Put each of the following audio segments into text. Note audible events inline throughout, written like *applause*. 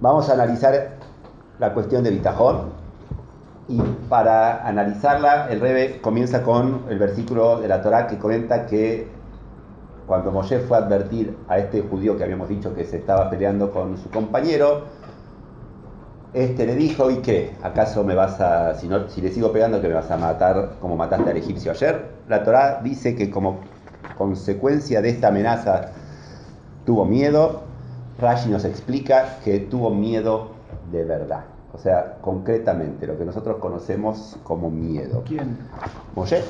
vamos a analizar la cuestión de Bitajón. Y para analizarla, el Rebe comienza con el versículo de la Torá que comenta que cuando Moshe fue a advertir a este judío que habíamos dicho que se estaba peleando con su compañero, este le dijo, ¿y qué? ¿Acaso me vas a, si, no, si le sigo pegando, que me vas a matar como mataste al egipcio ayer? La Torá dice que como consecuencia de esta amenaza tuvo miedo. Rashi nos explica que tuvo miedo de verdad. O sea, concretamente, lo que nosotros conocemos como miedo. ¿Quién? Moshe.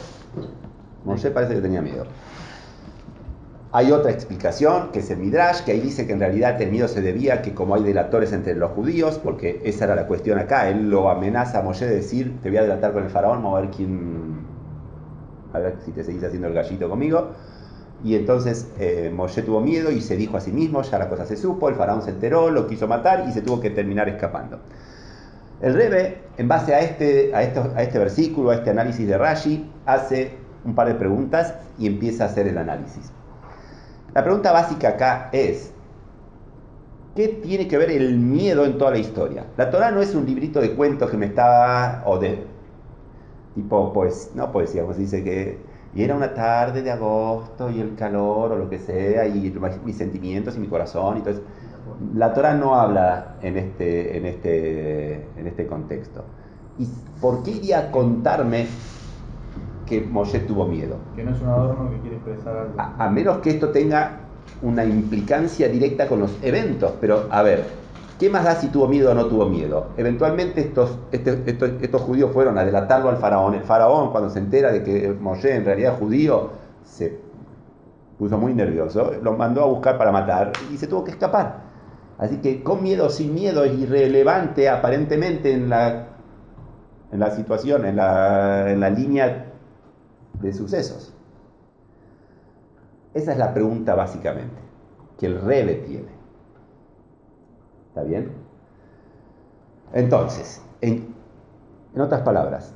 Moshe parece que tenía miedo. Hay otra explicación, que es el Midrash, que ahí dice que en realidad el miedo se debía a que como hay delatores entre los judíos, porque esa era la cuestión acá, él lo amenaza a Moshe de decir, te voy a delatar con el faraón, vamos a ver quién, a ver si te seguís haciendo el gallito conmigo. Y entonces eh, Moshe tuvo miedo y se dijo a sí mismo, ya la cosa se supo, el faraón se enteró, lo quiso matar y se tuvo que terminar escapando. El Rebe, en base a este, a, a este versículo, a este análisis de Rashi, hace un par de preguntas y empieza a hacer el análisis. La pregunta básica acá es, ¿qué tiene que ver el miedo en toda la historia? La Torah no es un librito de cuentos que me está, o de, tipo, pues, no poesía, como se dice que, y era una tarde de agosto y el calor o lo que sea, y mis sentimientos y mi corazón, y eso. La Torah no habla en este, en este, en este contexto. ¿Y por qué iría a contarme que Moshe tuvo miedo? Que no es un adorno que quiere expresar algo. A, a menos que esto tenga una implicancia directa con los eventos. Pero, a ver, ¿qué más da si tuvo miedo o no tuvo miedo? Eventualmente estos, este- estos, estos judíos fueron a delatarlo al faraón. El faraón, cuando se entera de que Moshe en realidad es judío, se puso muy nervioso, lo mandó a buscar para matar y se tuvo que escapar. Así que con miedo o sin miedo es irrelevante aparentemente en la, en la situación, en la, en la línea de sucesos. Esa es la pregunta básicamente que el Rebe tiene. ¿Está bien? Entonces, en, en otras palabras,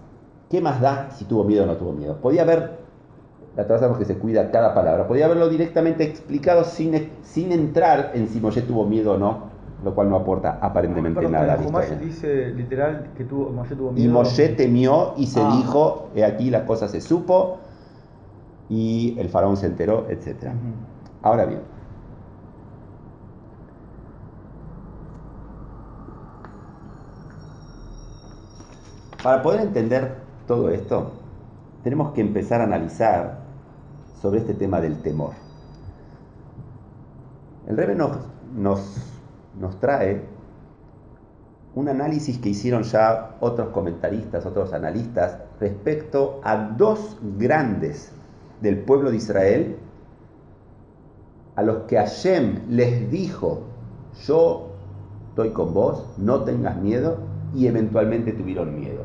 ¿qué más da si tuvo miedo o no tuvo miedo? Podía haber, la Torah sabemos que se cuida cada palabra, podía haberlo directamente explicado sin, sin entrar en si Moshe tuvo miedo o no, lo cual no aporta aparentemente Perdón, nada la dice literal que tuvo, Moshe tuvo miedo. Y Moshe temió y se Ah. dijo, he aquí la cosa se supo, y el faraón se enteró, etc. Ujú. Ahora bien, para poder entender todo esto, tenemos que empezar a analizar sobre este tema del temor. El Rebbe nos, nos, nos trae un análisis que hicieron ya otros comentaristas, otros analistas, respecto a dos grandes del pueblo de Israel, a los que Hashem les dijo, yo estoy con vos, no tengas miedo, y eventualmente tuvieron miedo.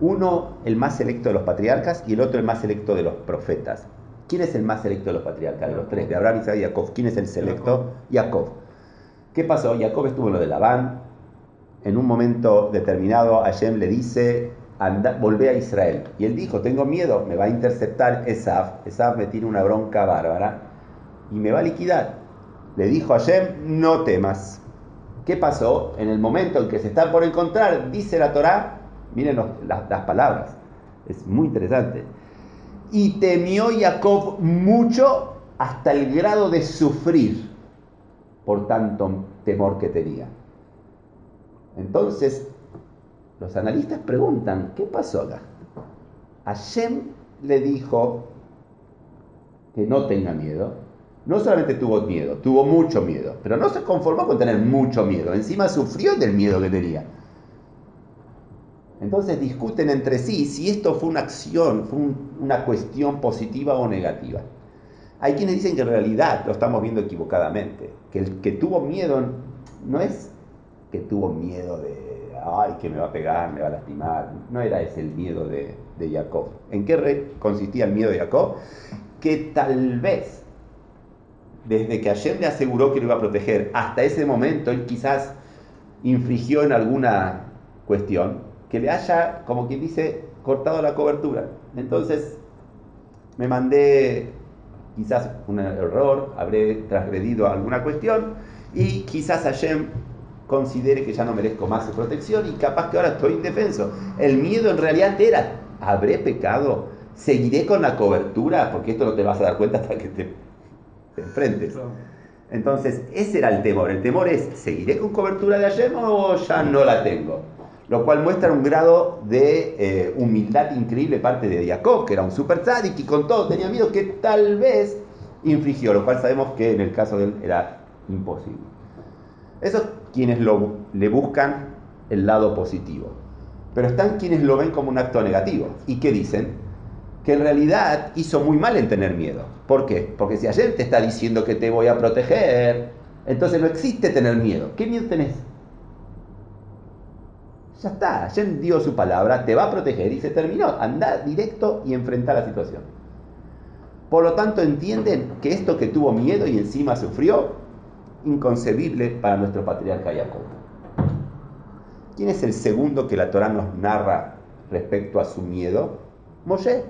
Uno, el más selecto de los patriarcas, y el otro, el más selecto de los profetas. ¿Quién es el más selecto de los patriarcas? De los tres, de Abraham, Isaac y Jacob. ¿Quién es el selecto? Jacob. ¿Qué pasó? Jacob estuvo en lo de Labán. En un momento determinado, Hashem le dice, anda, volvé a Israel. Y él dijo, tengo miedo, me va a interceptar Esaf. Esaf me tiene una bronca bárbara y me va a liquidar. Le dijo a Hashem, no temas. ¿Qué pasó? En el momento en que se está por encontrar, dice la Torá, miren las palabras, es muy interesante. Y temió Jacob mucho hasta el grado de sufrir por tanto temor que tenía. Entonces, los analistas preguntan, ¿qué pasó acá? Hashem le dijo que no tenga miedo. No solamente tuvo miedo, tuvo mucho miedo, pero no se conformó con tener mucho miedo, encima sufrió del miedo que tenía. Entonces discuten entre sí si esto fue una acción, fue un- una cuestión positiva o negativa. Hay quienes dicen que en realidad lo estamos viendo equivocadamente, que el que tuvo miedo no es que tuvo miedo de, ay, que me va a pegar, me va a lastimar, no era ese el miedo de, Jacob. ¿En qué consistía el miedo de Jacob? Que tal vez, desde que Hashem le aseguró que lo iba a proteger, hasta ese momento él quizás infringió en alguna cuestión que le haya, como quien dice, cortado la cobertura. Entonces, me mandé quizás un error, habré transgredido alguna cuestión y quizás Hashem considere que ya no merezco más su protección y capaz que ahora estoy indefenso. El miedo en realidad era, ¿habré pecado? ¿Seguiré con la cobertura? Porque esto no te vas a dar cuenta hasta que te, te enfrentes. Entonces, ese era el temor. El temor es, ¿seguiré con cobertura de Hashem o ya no la tengo? Lo cual muestra un grado de eh, humildad increíble parte de Jacob, que era un super tzadik y con todo tenía miedo que tal vez infligió, lo cual sabemos que en el caso de él era imposible. Esos quienes lo, le buscan el lado positivo. Pero están quienes lo ven como un acto negativo. ¿Y qué dicen? Que en realidad hizo muy mal en tener miedo. ¿Por qué? Porque si ayer te está diciendo que te voy a proteger, entonces no existe tener miedo. ¿Qué miedo tenés? Ya está, ayer dio su palabra, te va a proteger y se terminó. Anda directo y enfrenta la situación. Por lo tanto, entienden que esto que tuvo miedo y encima sufrió, inconcebible para nuestro patriarca Jacob. ¿Quién es el segundo que la Torah nos narra respecto a su miedo? Moshe.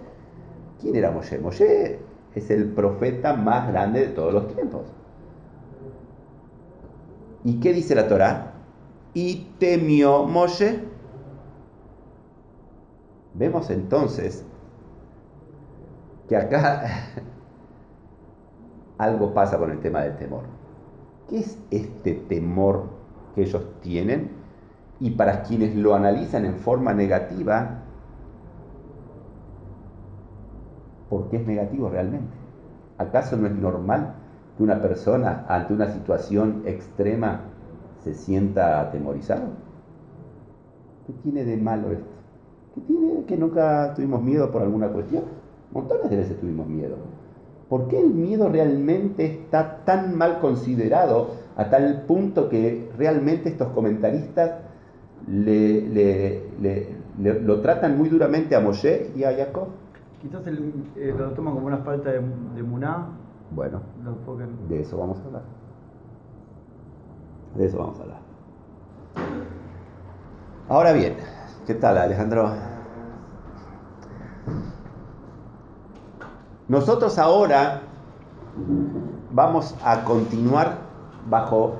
¿Quién era Moshe? Moshe es el profeta más grande de todos los tiempos. ¿Y qué dice la Torah? Y temió Moshe. Vemos entonces que acá *laughs* algo pasa con el tema del temor. ¿Qué es este temor que ellos tienen? Y para quienes lo analizan en forma negativa, ¿por qué es negativo realmente? ¿Acaso no es normal que una persona ante una situación extrema se sienta atemorizado? ¿Qué tiene de malo esto? ¿Qué tiene que nunca tuvimos miedo por alguna cuestión? Montones de veces tuvimos miedo. ¿Por qué el miedo realmente está tan mal considerado a tal punto que realmente estos comentaristas le, lo tratan muy duramente a Moshe y a Jacob? Quizás el, eh, lo toman como una falta de, de muná. Bueno, de eso vamos a hablar. De eso vamos a hablar. Ahora bien, ¿qué tal Alejandro? Nosotros ahora vamos a continuar bajo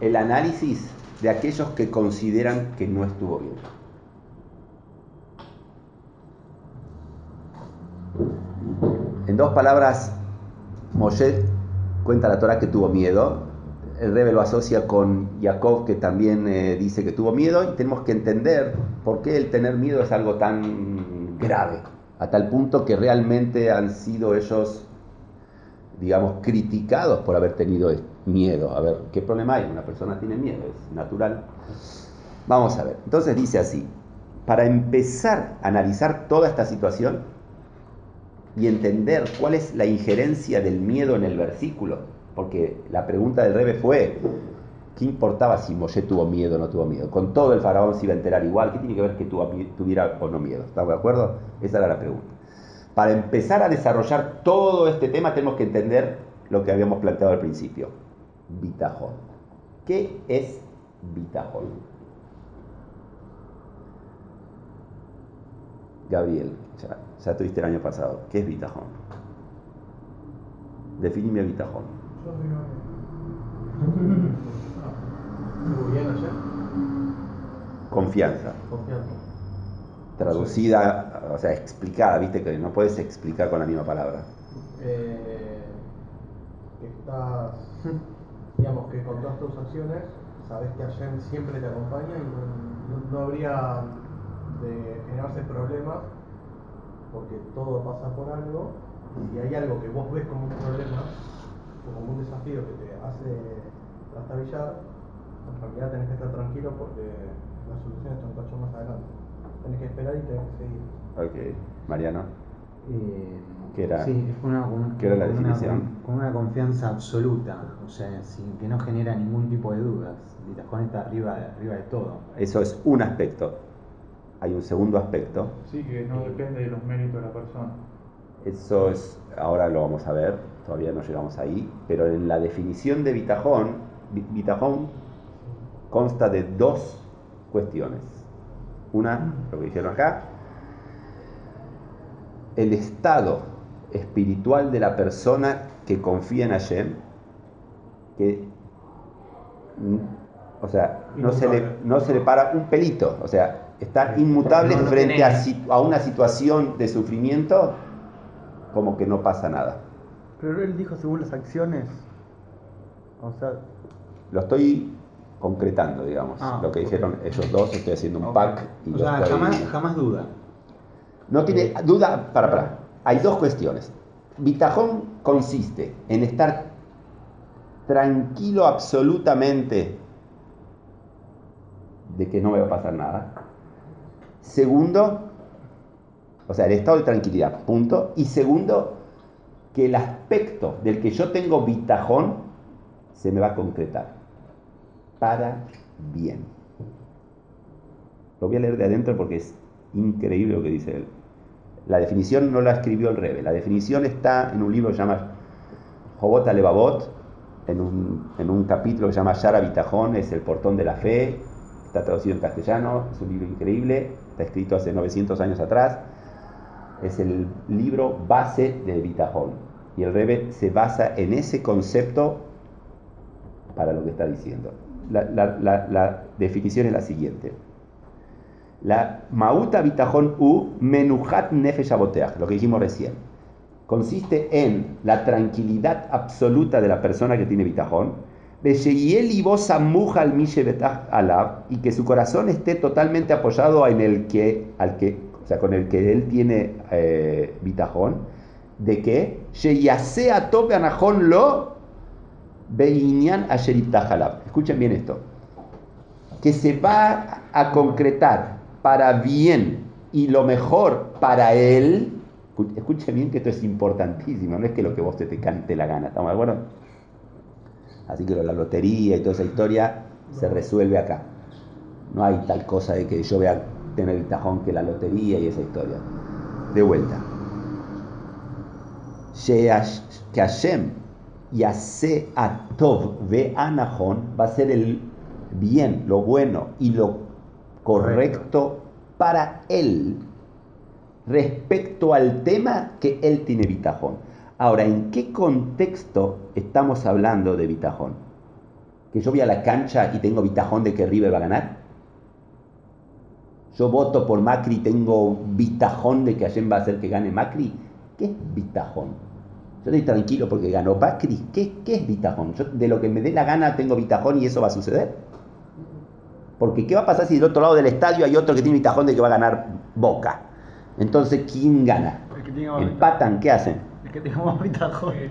el análisis de aquellos que consideran que no estuvo bien. En dos palabras, Moshe cuenta la Torah que tuvo miedo. El Rebbe lo asocia con Jacob, que también eh, dice que tuvo miedo. Y tenemos que entender por qué el tener miedo es algo tan grave. A tal punto que realmente han sido ellos, digamos, criticados por haber tenido miedo. A ver, ¿qué problema hay? Una persona tiene miedo, es natural. Vamos a ver. Entonces dice así. Para empezar a analizar toda esta situación, y entender cuál es la injerencia del miedo en el versículo. Porque la pregunta del Rebe fue, ¿qué importaba si Moshe tuvo miedo o no tuvo miedo? Con todo el faraón se iba a enterar igual, ¿qué tiene que ver que tuviera o no miedo? ¿Estamos de acuerdo? Esa era la pregunta. Para empezar a desarrollar todo este tema tenemos que entender lo que habíamos planteado al principio. Bitajón. ¿Qué es bitajón? Gabriel, ya, ya tuviste el año pasado. ¿Qué es bitajón? Definime bitajón. Confianza. Confianza. Traducida, o sea, explicada, viste que no puedes explicar con la misma palabra. Eh, estás, digamos que con todas tus acciones, sabes que Hashem siempre te acompaña y no, no- habría de generarse problemas porque todo pasa por algo. Si hay algo que vos ves como un problema como un desafío que te hace trastabillar, en realidad tenés que estar tranquilo porque la solución está un cacho más adelante. Tenés que esperar y tenés que seguir. Ok. Mariano. Eh, ¿Qué era? Sí, es una, con, ¿Qué era la una- definición? con una confianza absoluta, o sea, sin que no genera ningún tipo de dudas. Bitajón está arriba, arriba de todo. Eso es un aspecto. Hay un segundo aspecto. Sí, que no depende de los méritos de la persona. Eso es, ahora lo vamos a ver, todavía no llegamos ahí, pero en la definición de bitajón, bi- bitajón consta de dos cuestiones. Una, lo que dijeron acá, el estado espiritual de la persona que confía en Hashem, que mm, O sea, no se, le, no se le para un pelito. O sea, está inmutable No, no frente a, a una situación de sufrimiento como que no pasa nada. Pero él dijo según las acciones. O sea, Lo estoy concretando, digamos. Ah, lo que dijeron ellos dos, estoy haciendo un pack y O sea, estoy- jamás, jamás duda. No tiene duda, para, para. Hay dos cuestiones. Bitajón consiste en estar tranquilo absolutamente de que no me va a pasar nada. Segundo, o sea, el estado de tranquilidad, punto. Y segundo, que el aspecto del que yo tengo bitajón se me va a concretar para bien. Lo voy a leer de adentro porque es increíble lo que dice él. La definición no la escribió el Rebe. La definición está en un libro que se llama Jobot Alevabot, en un, en un capítulo que se llama Yara Bitajón, es el portón de la fe, está traducido en castellano, es un libro increíble, está escrito hace 900 años atrás, es el libro base de Bitajón. Y el Rebe se basa en ese concepto para lo que está diciendo. La, definición es la siguiente. La Mauta Bitajón U Menuhat Nefesh lo que dijimos recién. Consiste en la tranquilidad absoluta de la persona que tiene bitajón, y que su corazón esté totalmente apoyado en el que, al que, o sea, con el que él tiene eh, bitajón, de Sheyasea Tope lo. Escuchen bien esto que se va a concretar para bien y lo mejor para él, escu- escuchen bien que esto es importantísimo, no es que lo que vos te, te cante la gana, ¿estamos de acuerdo? Así que la lotería y toda esa historia se resuelve acá. No hay tal cosa de que yo voy a tener el tajón que la lotería y esa historia. De vuelta. Que Hashem Yase Atov ve Anahon va a ser el bien, lo bueno y lo correcto para él respecto al tema que él tiene bitajón. Ahora, ¿en qué contexto estamos hablando de bitajón? ¿Que yo voy a la cancha y tengo bitajón de que River va a ganar? ¿Yo voto por Macri y tengo bitajón de que Allen va a hacer que gane Macri? ¿Qué es bitajón? Yo estoy tranquilo porque ganó Macri. ¿Qué, qué es bitajón? Yo de lo que me dé la gana tengo bitajón y eso va a suceder. Porque ¿qué va a pasar si del otro lado del estadio hay otro que tiene bitajón de que va a ganar Boca? Entonces, ¿quién gana? el que más ¿Empatan? ¿Qué hacen? El que tenga más bitajón. *laughs*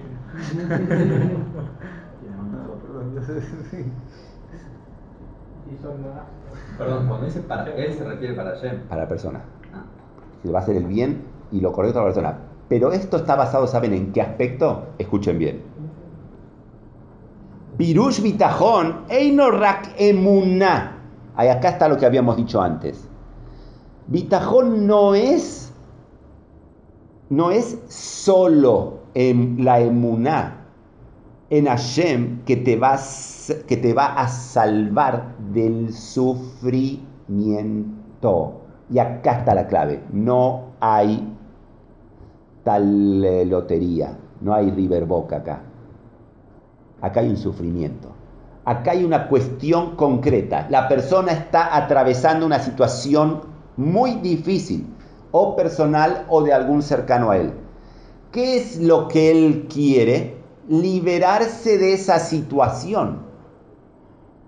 Perdón, cuando dice para él se refiere para Hashem. Para la persona. Ah. que va a hacer el bien y lo correcto a la persona. Pero esto está basado, ¿saben en qué aspecto? Escuchen bien. Pirush bitajón, einorak emuná. Ahí acá está lo que habíamos dicho antes. Bitajón no es, no es solo em- la emuná en Hashem que te, va a, que te va a salvar del sufrimiento. Y acá está la clave. No hay tal eh, lotería. No hay River Boca acá. Acá hay un sufrimiento. Acá hay una cuestión concreta. La persona está atravesando una situación muy difícil, o personal o de algún cercano a él. ¿Qué es lo que él quiere? Liberarse de esa situación.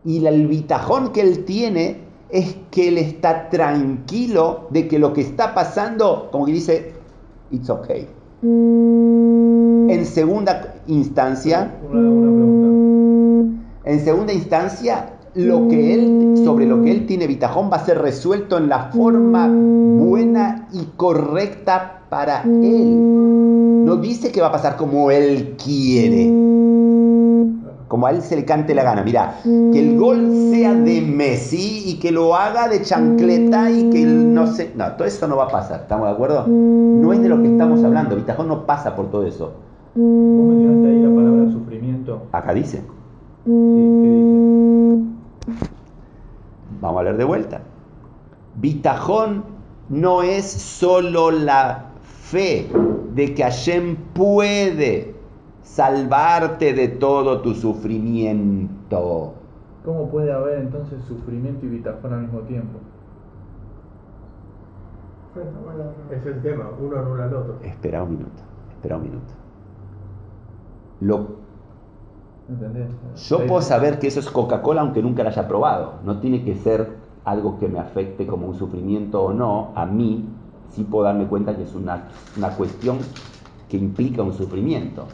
Y el bitajón que él tiene es que él está tranquilo de que lo que está pasando, como que dice, it's okay. En segunda instancia, Una, una pregunta. en segunda instancia, lo que él, sobre lo que él tiene bitajón va a ser resuelto en la forma buena y correcta para él. No dice que va a pasar como él quiere. Como a él se le cante la gana. Mira, que el gol sea de Messi y que lo haga de chancleta y que él no sé. No, todo eso no va a pasar, ¿estamos de acuerdo? No es de lo que estamos hablando. Bitajón no pasa por todo eso. Vos mencionaste ahí la palabra sufrimiento. Acá dice. Sí, ¿qué dice? Vamos a leer de vuelta. Bitajón no es solo la fe de que Hashem puede salvarte de todo tu sufrimiento. ¿Cómo puede haber entonces sufrimiento y bitajón al mismo tiempo? Es el tema, uno anula al otro. Espera un minuto, espera un minuto. Lo, ¿Entendés? yo puedo saber que eso es Coca-Cola aunque nunca la haya probado. No tiene que ser algo que me afecte como un sufrimiento o no. A mí sí puedo darme cuenta que es una, una cuestión que implica un sufrimiento.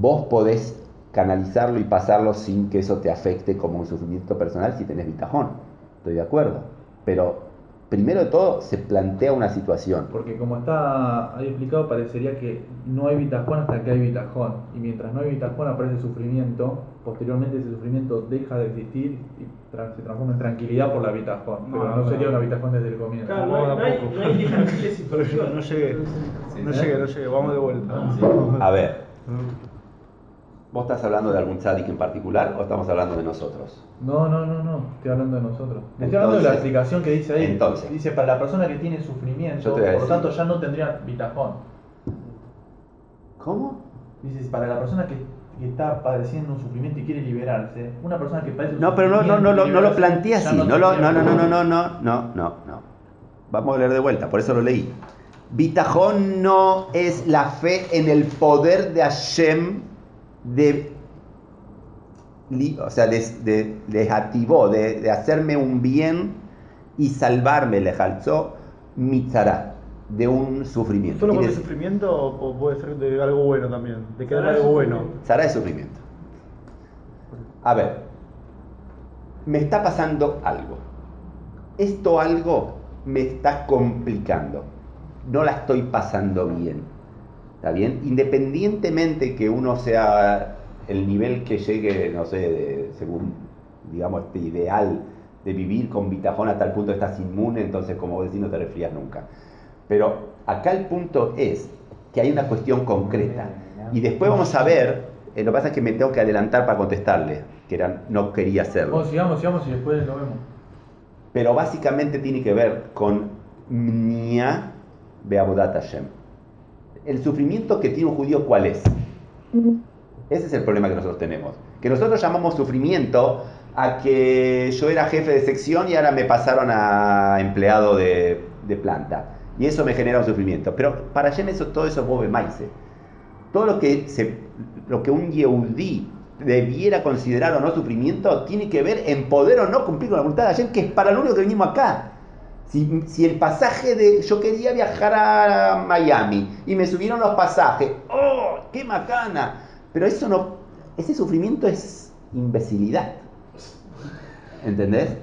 Vos podés canalizarlo y pasarlo sin que eso te afecte como un sufrimiento personal si tenés bitajón. Estoy de acuerdo. Pero primero de todo se plantea una situación. Porque como está ahí explicado, parecería que no hay bitajón hasta que hay bitajón. Y mientras no hay bitajón aparece sufrimiento, posteriormente ese sufrimiento deja de existir y tra- se transforma en tranquilidad por la bitajón. Pero No, no, no. sería una bitajón desde el comienzo. Claro, no hay, no hay, no hay diferentes Pero yo situaciones. *laughs* no llegué. No llegué, no llegué. Vamos de vuelta. A ver, ¿vos estás hablando de algún tzadik en particular o estamos hablando de nosotros? No, no, no, no, estoy hablando de nosotros. Estoy hablando de la Entonces- explicación que dice ahí. entonces. dice, para la persona que tiene sufrimiento, por lo tanto ya no tendría bitajón. ¿Cómo? Dice, para la persona que, que está padeciendo un sufrimiento y quiere liberarse, una persona que padece un No, pero no, no, no, no lo plantea así. No, no, no, no, no, no, no, no, no, no. Vamos a leer de vuelta, por eso lo leí. Bitajón no es la fe en el poder de Hashem de, li- o sea, de, de, de ativó, de, de hacerme un bien y salvarme, le jalzó mitzara, de un sufrimiento. ¿Solo por el sufrimiento o puede ser de algo bueno también? De que Será algo bueno. Sara es sufrimiento. A ver, me está pasando algo. Esto algo me está complicando. No la estoy pasando bien. ¿Está bien? Independientemente que uno sea el nivel que llegue, no sé, de- según, digamos, este ideal de vivir con bitajón a tal punto estás inmune, entonces como vos decís no te resfrías nunca. Pero acá el punto es que hay una cuestión concreta. Y después vamos a ver, eh, lo que pasa es que me tengo que adelantar para contestarle, que era, no quería hacerlo. Vamos, sigamos, sigamos y después lo vemos. Pero básicamente tiene que ver con Mnia Beabodat Hashem. El sufrimiento que tiene un judío, ¿cuál es? Ese es el problema que nosotros tenemos. Que nosotros llamamos sufrimiento a que yo era jefe de sección y ahora me pasaron a empleado de, de planta. Y eso me genera un sufrimiento. Pero para Hashem eso, todo eso es bobe maise. Todo lo que, se, lo que un Yehudí debiera considerar o no sufrimiento tiene que ver en poder o no cumplir con la voluntad de Hashem, que es para lo único que venimos acá. Si, el pasaje de. Yo quería viajar a Miami y me subieron los pasajes. ¡Oh! ¡Qué macana! Pero eso no. Ese sufrimiento es imbecilidad. ¿Entendés?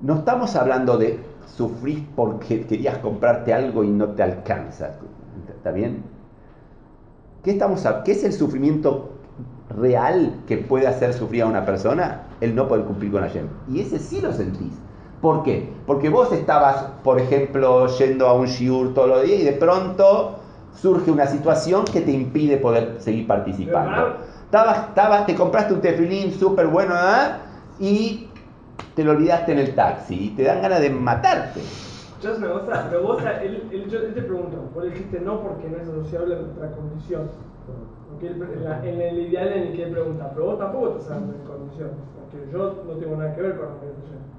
No estamos hablando de sufrir porque querías comprarte algo y no te alcanza. ¿Está bien? ¿Qué, estamos ¿Qué es el sufrimiento real que puede hacer sufrir a una persona? El no poder cumplir con Hashem. Y ese sí lo sentís. ¿Por qué? Porque vos estabas, por ejemplo, yendo a un shiur todos los días y de pronto surge una situación que te impide poder seguir participando. Estabas, estabas, te compraste un tefilín súper bueno ¿ah? y te lo olvidaste en el taxi y te dan ganas de matarte. Una cosa, pero vos, él, él- yo él te pregunto, vos dijiste no porque no es asociable a nuestra condición. Porque él- en, la- en el ideal en el que él pregunta, pero vos tampoco estás hablando de condición, porque yo no tengo nada que ver con la condición.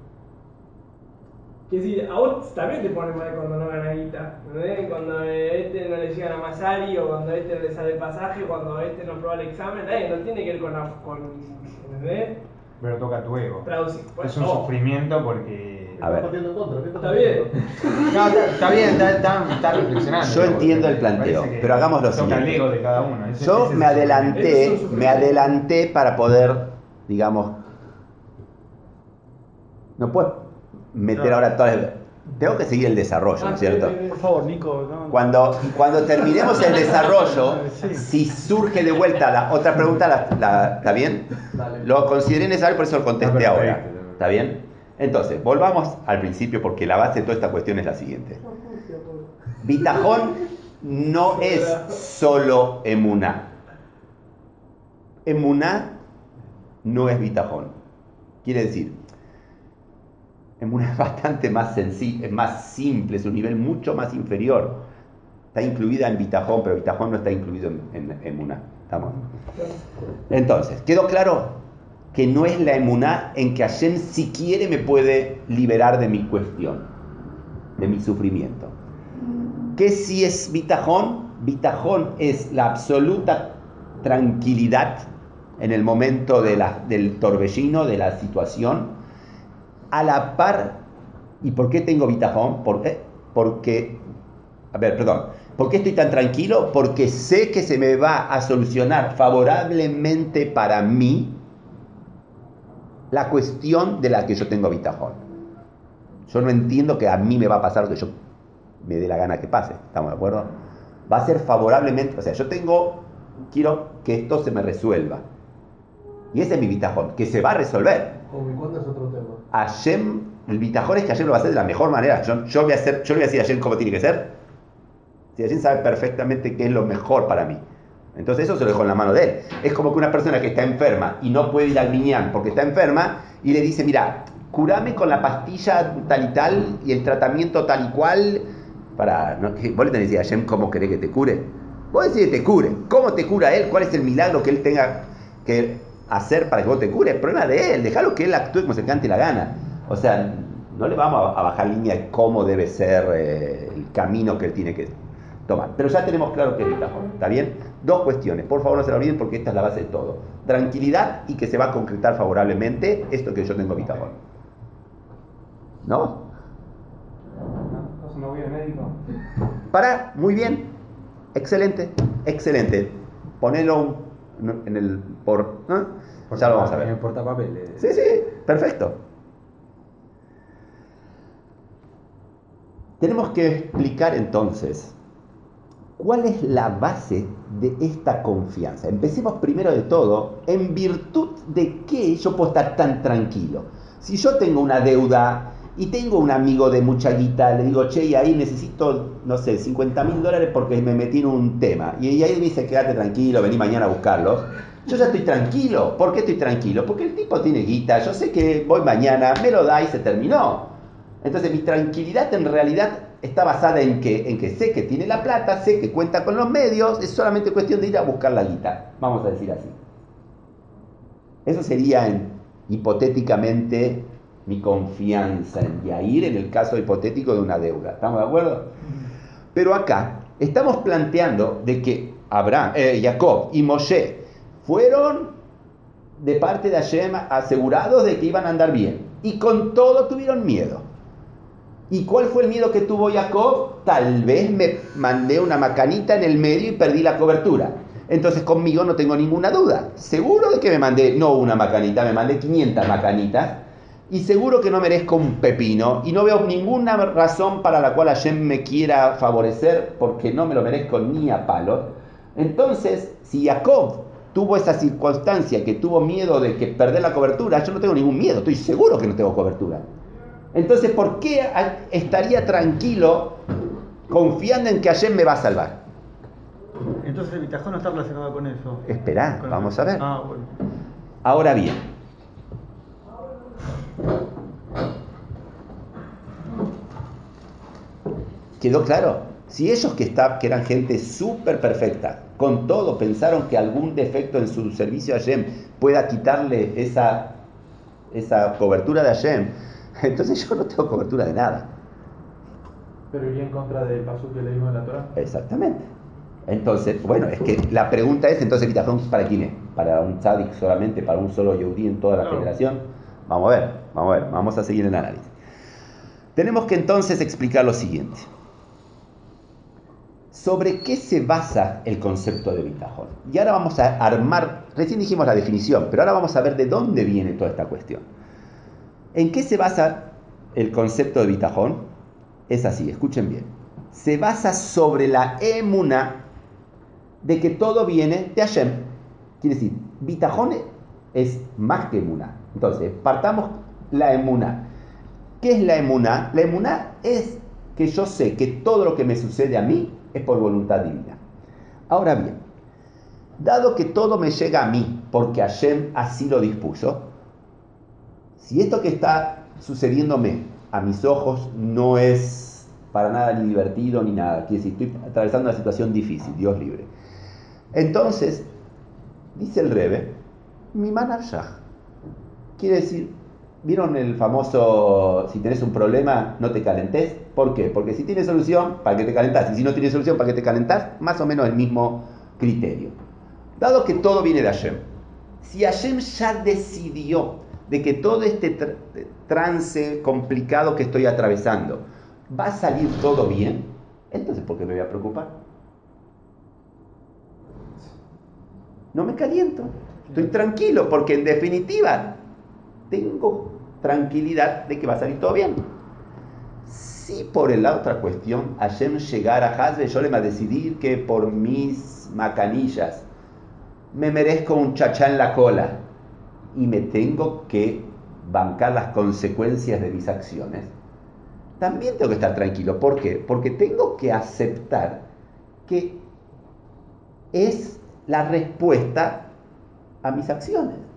Quiere decir, a vos también te pone mal cuando no gana guita, ¿entendés? Cuando a este no le llegan a Masari, o cuando a este no le sale el pasaje, o cuando a este no prueba el examen, eh, no tiene que ver con, la, con ¿entendés? Pero toca tu ego. Traducir. Es un no. sufrimiento porque. A ver. Estás partiendo en contra. ¿qué estás Está bien. *laughs* No, está, está bien, está, está- está reflexionando. Yo entiendo el planteo, que pero hagamos lo siguiente. el ego de cada uno. Ese- Yo ese me el adelanté, me adelanté para poder, digamos, no puedo meter Claro. ahora todas las... Tengo que seguir el desarrollo, ¿no Ah, es cierto? Por favor, Nico. no. Cuando, cuando terminemos el desarrollo, *laughs* Sí. si surge de vuelta la otra pregunta, la, la- ¿está bien? Lo consideré necesario, por eso lo contesté ahora. ¿Está bien? Entonces, volvamos al principio porque la base de toda esta cuestión es la siguiente. Bitajón no es solo emuná. Emuná no es bitajón. Quiere decir, emuná es *laughs* bastante más sencillo, es más simple, es un nivel mucho más inferior. Está incluida en bitajón, pero bitajón no está incluido en, en. ¿Estamos? Entonces, ¿quedó claro? que no es la emuná en que Hashem si quiere me puede liberar de mi cuestión, de mi sufrimiento. ¿Qué si es bitajón? Bitajón es la absoluta tranquilidad en el momento de la- del torbellino, de la situación, a la par. ¿Y por qué tengo bitajón? ¿Por qué? Porque, a ver, perdón, ¿por qué estoy tan tranquilo? Porque sé que se me va a solucionar favorablemente para mí la cuestión de la que yo tengo bitajón. Yo no entiendo que a mí me va a pasar lo que yo me dé la gana que pase, ¿estamos de acuerdo? Va a ser favorablemente, o sea, yo tengo, quiero que esto se me resuelva. Y ese es mi bitajón, que se va a resolver. Como cuándo es otro tema. Hashem, el bitajón es que Hashem lo va a hacer de la mejor manera. Yo, yo voy a hacer, yo le voy a decir a Hashem cómo tiene que ser. Si Hashem sabe perfectamente qué es lo mejor para mí. Entonces eso se lo dejo en la mano de él. Es como que una persona que está enferma y no puede ir al miñán porque está enferma y le dice, mira, curame con la pastilla tal y tal y el tratamiento tal y cual. Para, ¿no? Vos le tenés que decir a Hashem cómo querés que te cure. Vos decís que te cure. ¿Cómo te cura él? ¿Cuál es el milagro que él tenga que hacer para que vos te cures? El problema de él. Déjalo que él actúe como se cante la gana. O sea, no le vamos a, bajar línea de cómo debe ser eh, el camino que él tiene que tomar. Pero ya tenemos claro que es bitajón. ¿Está bien? Dos cuestiones. Por favor, no se lo olviden porque esta es la base de todo. Tranquilidad y que se va a concretar favorablemente esto que yo tengo bitajón. ¿No? Me voy al médico. Para, muy bien. Excelente, excelente. Ponelo en el por. ¿eh? Ya lo vamos a En ver. portapapeles. Sí, sí, perfecto. Tenemos que explicar entonces cuál es la base de esta confianza. Empecemos primero de todo, en virtud de qué yo puedo estar tan tranquilo. Si yo tengo una deuda y tengo un amigo de mucha guita, le digo, che, y ahí necesito, no sé, 50 mil dólares porque me metí en un tema. Y ahí me dice, quédate tranquilo, vení mañana a buscarlos. Yo ya estoy tranquilo. ¿Por qué estoy tranquilo? Porque el tipo tiene guita, yo sé que voy mañana, me lo da y se terminó. Entonces mi tranquilidad en realidad está basada en que, en que sé que tiene la plata, sé que cuenta con los medios, es solamente cuestión de ir a buscar la guita, vamos a decir así. Eso sería en- hipotéticamente mi confianza en Yair en el caso hipotético de una deuda. ¿Estamos de acuerdo? Pero acá estamos planteando de que Abraham, eh, Jacob y Moshe fueron de parte de Hashem asegurados de que iban a andar bien. Y con todo tuvieron miedo. ¿Y cuál fue el miedo que tuvo Jacob? Tal vez me mandé una macanita en el medio y perdí la cobertura. Entonces conmigo no tengo ninguna duda. Seguro de que me mandé, no una macanita, me mandé 500 macanitas. Y seguro que no merezco un pepino. Y no veo ninguna razón para la cual Hashem me quiera favorecer porque no me lo merezco ni a palos. Entonces, si Jacob tuvo esa circunstancia que tuvo miedo de que perder la cobertura, yo no tengo ningún miedo, estoy seguro que no tengo cobertura. Entonces, ¿por qué estaría tranquilo confiando en que Hashem me va a salvar? Entonces el bitajón no está relacionado con eso. Esperá, Con- vamos a ver. Ah, bueno. Ahora bien, ¿quedó claro? Si ellos que, está, que eran gente súper perfecta, con todo pensaron que algún defecto en su servicio a Hashem pueda quitarle esa, esa cobertura de Hashem, *laughs* entonces yo no tengo cobertura de nada. Pero iría en contra del paso que leímos en la Torah. Exactamente. Entonces, bueno, es que la pregunta es, entonces, Bitachon, ¿para quién es? ¿Para un tzadik solamente? ¿Para un solo Yehudi en toda la No. generación? Vamos a ver, vamos a ver, vamos a seguir el análisis. Tenemos que entonces explicar lo siguiente. ¿Sobre qué se basa el concepto de Bitachon? Y ahora vamos a armar, recién dijimos la definición, pero ahora vamos a ver de dónde viene toda esta cuestión. ¿En qué se basa el concepto de Bitachon? Es así, escuchen bien. Se basa sobre la emuna de que todo viene de Hashem. Quiere decir, Bitajón es más que emuna. Entonces, partamos la emuna. ¿Qué es la emuna? La emuna es que yo sé que todo lo que me sucede a mí es por voluntad divina. Ahora bien, dado que todo me llega a mí porque Hashem así lo dispuso, si esto que está sucediéndome a mis ojos no es para nada ni divertido ni nada, quiere decir, estoy atravesando una situación difícil, Dios libre. Entonces, dice el Rebe, mi manavshah. Quiere decir, ¿vieron el famoso, si tenés un problema, no te calentes? ¿Por qué? Porque si tiene solución, ¿para qué te calentás? Y si no tiene solución, ¿para qué te calentás? Más o menos el mismo criterio. Dado que todo viene de Hashem, si Hashem ya decidió de que todo este tr- trance complicado que estoy atravesando va a salir todo bien, entonces ¿por qué me voy a preocupar? No me caliento, estoy tranquilo porque en definitiva tengo tranquilidad de que va a salir todo bien. Si por la otra cuestión Hashem llegara a Hazbe Sholem a decidir que por mis macanillas me merezco un chachá en la cola y me tengo que bancar las consecuencias de mis acciones, también tengo que estar tranquilo. ¿Por qué? Porque tengo que aceptar que es la respuesta a mis acciones.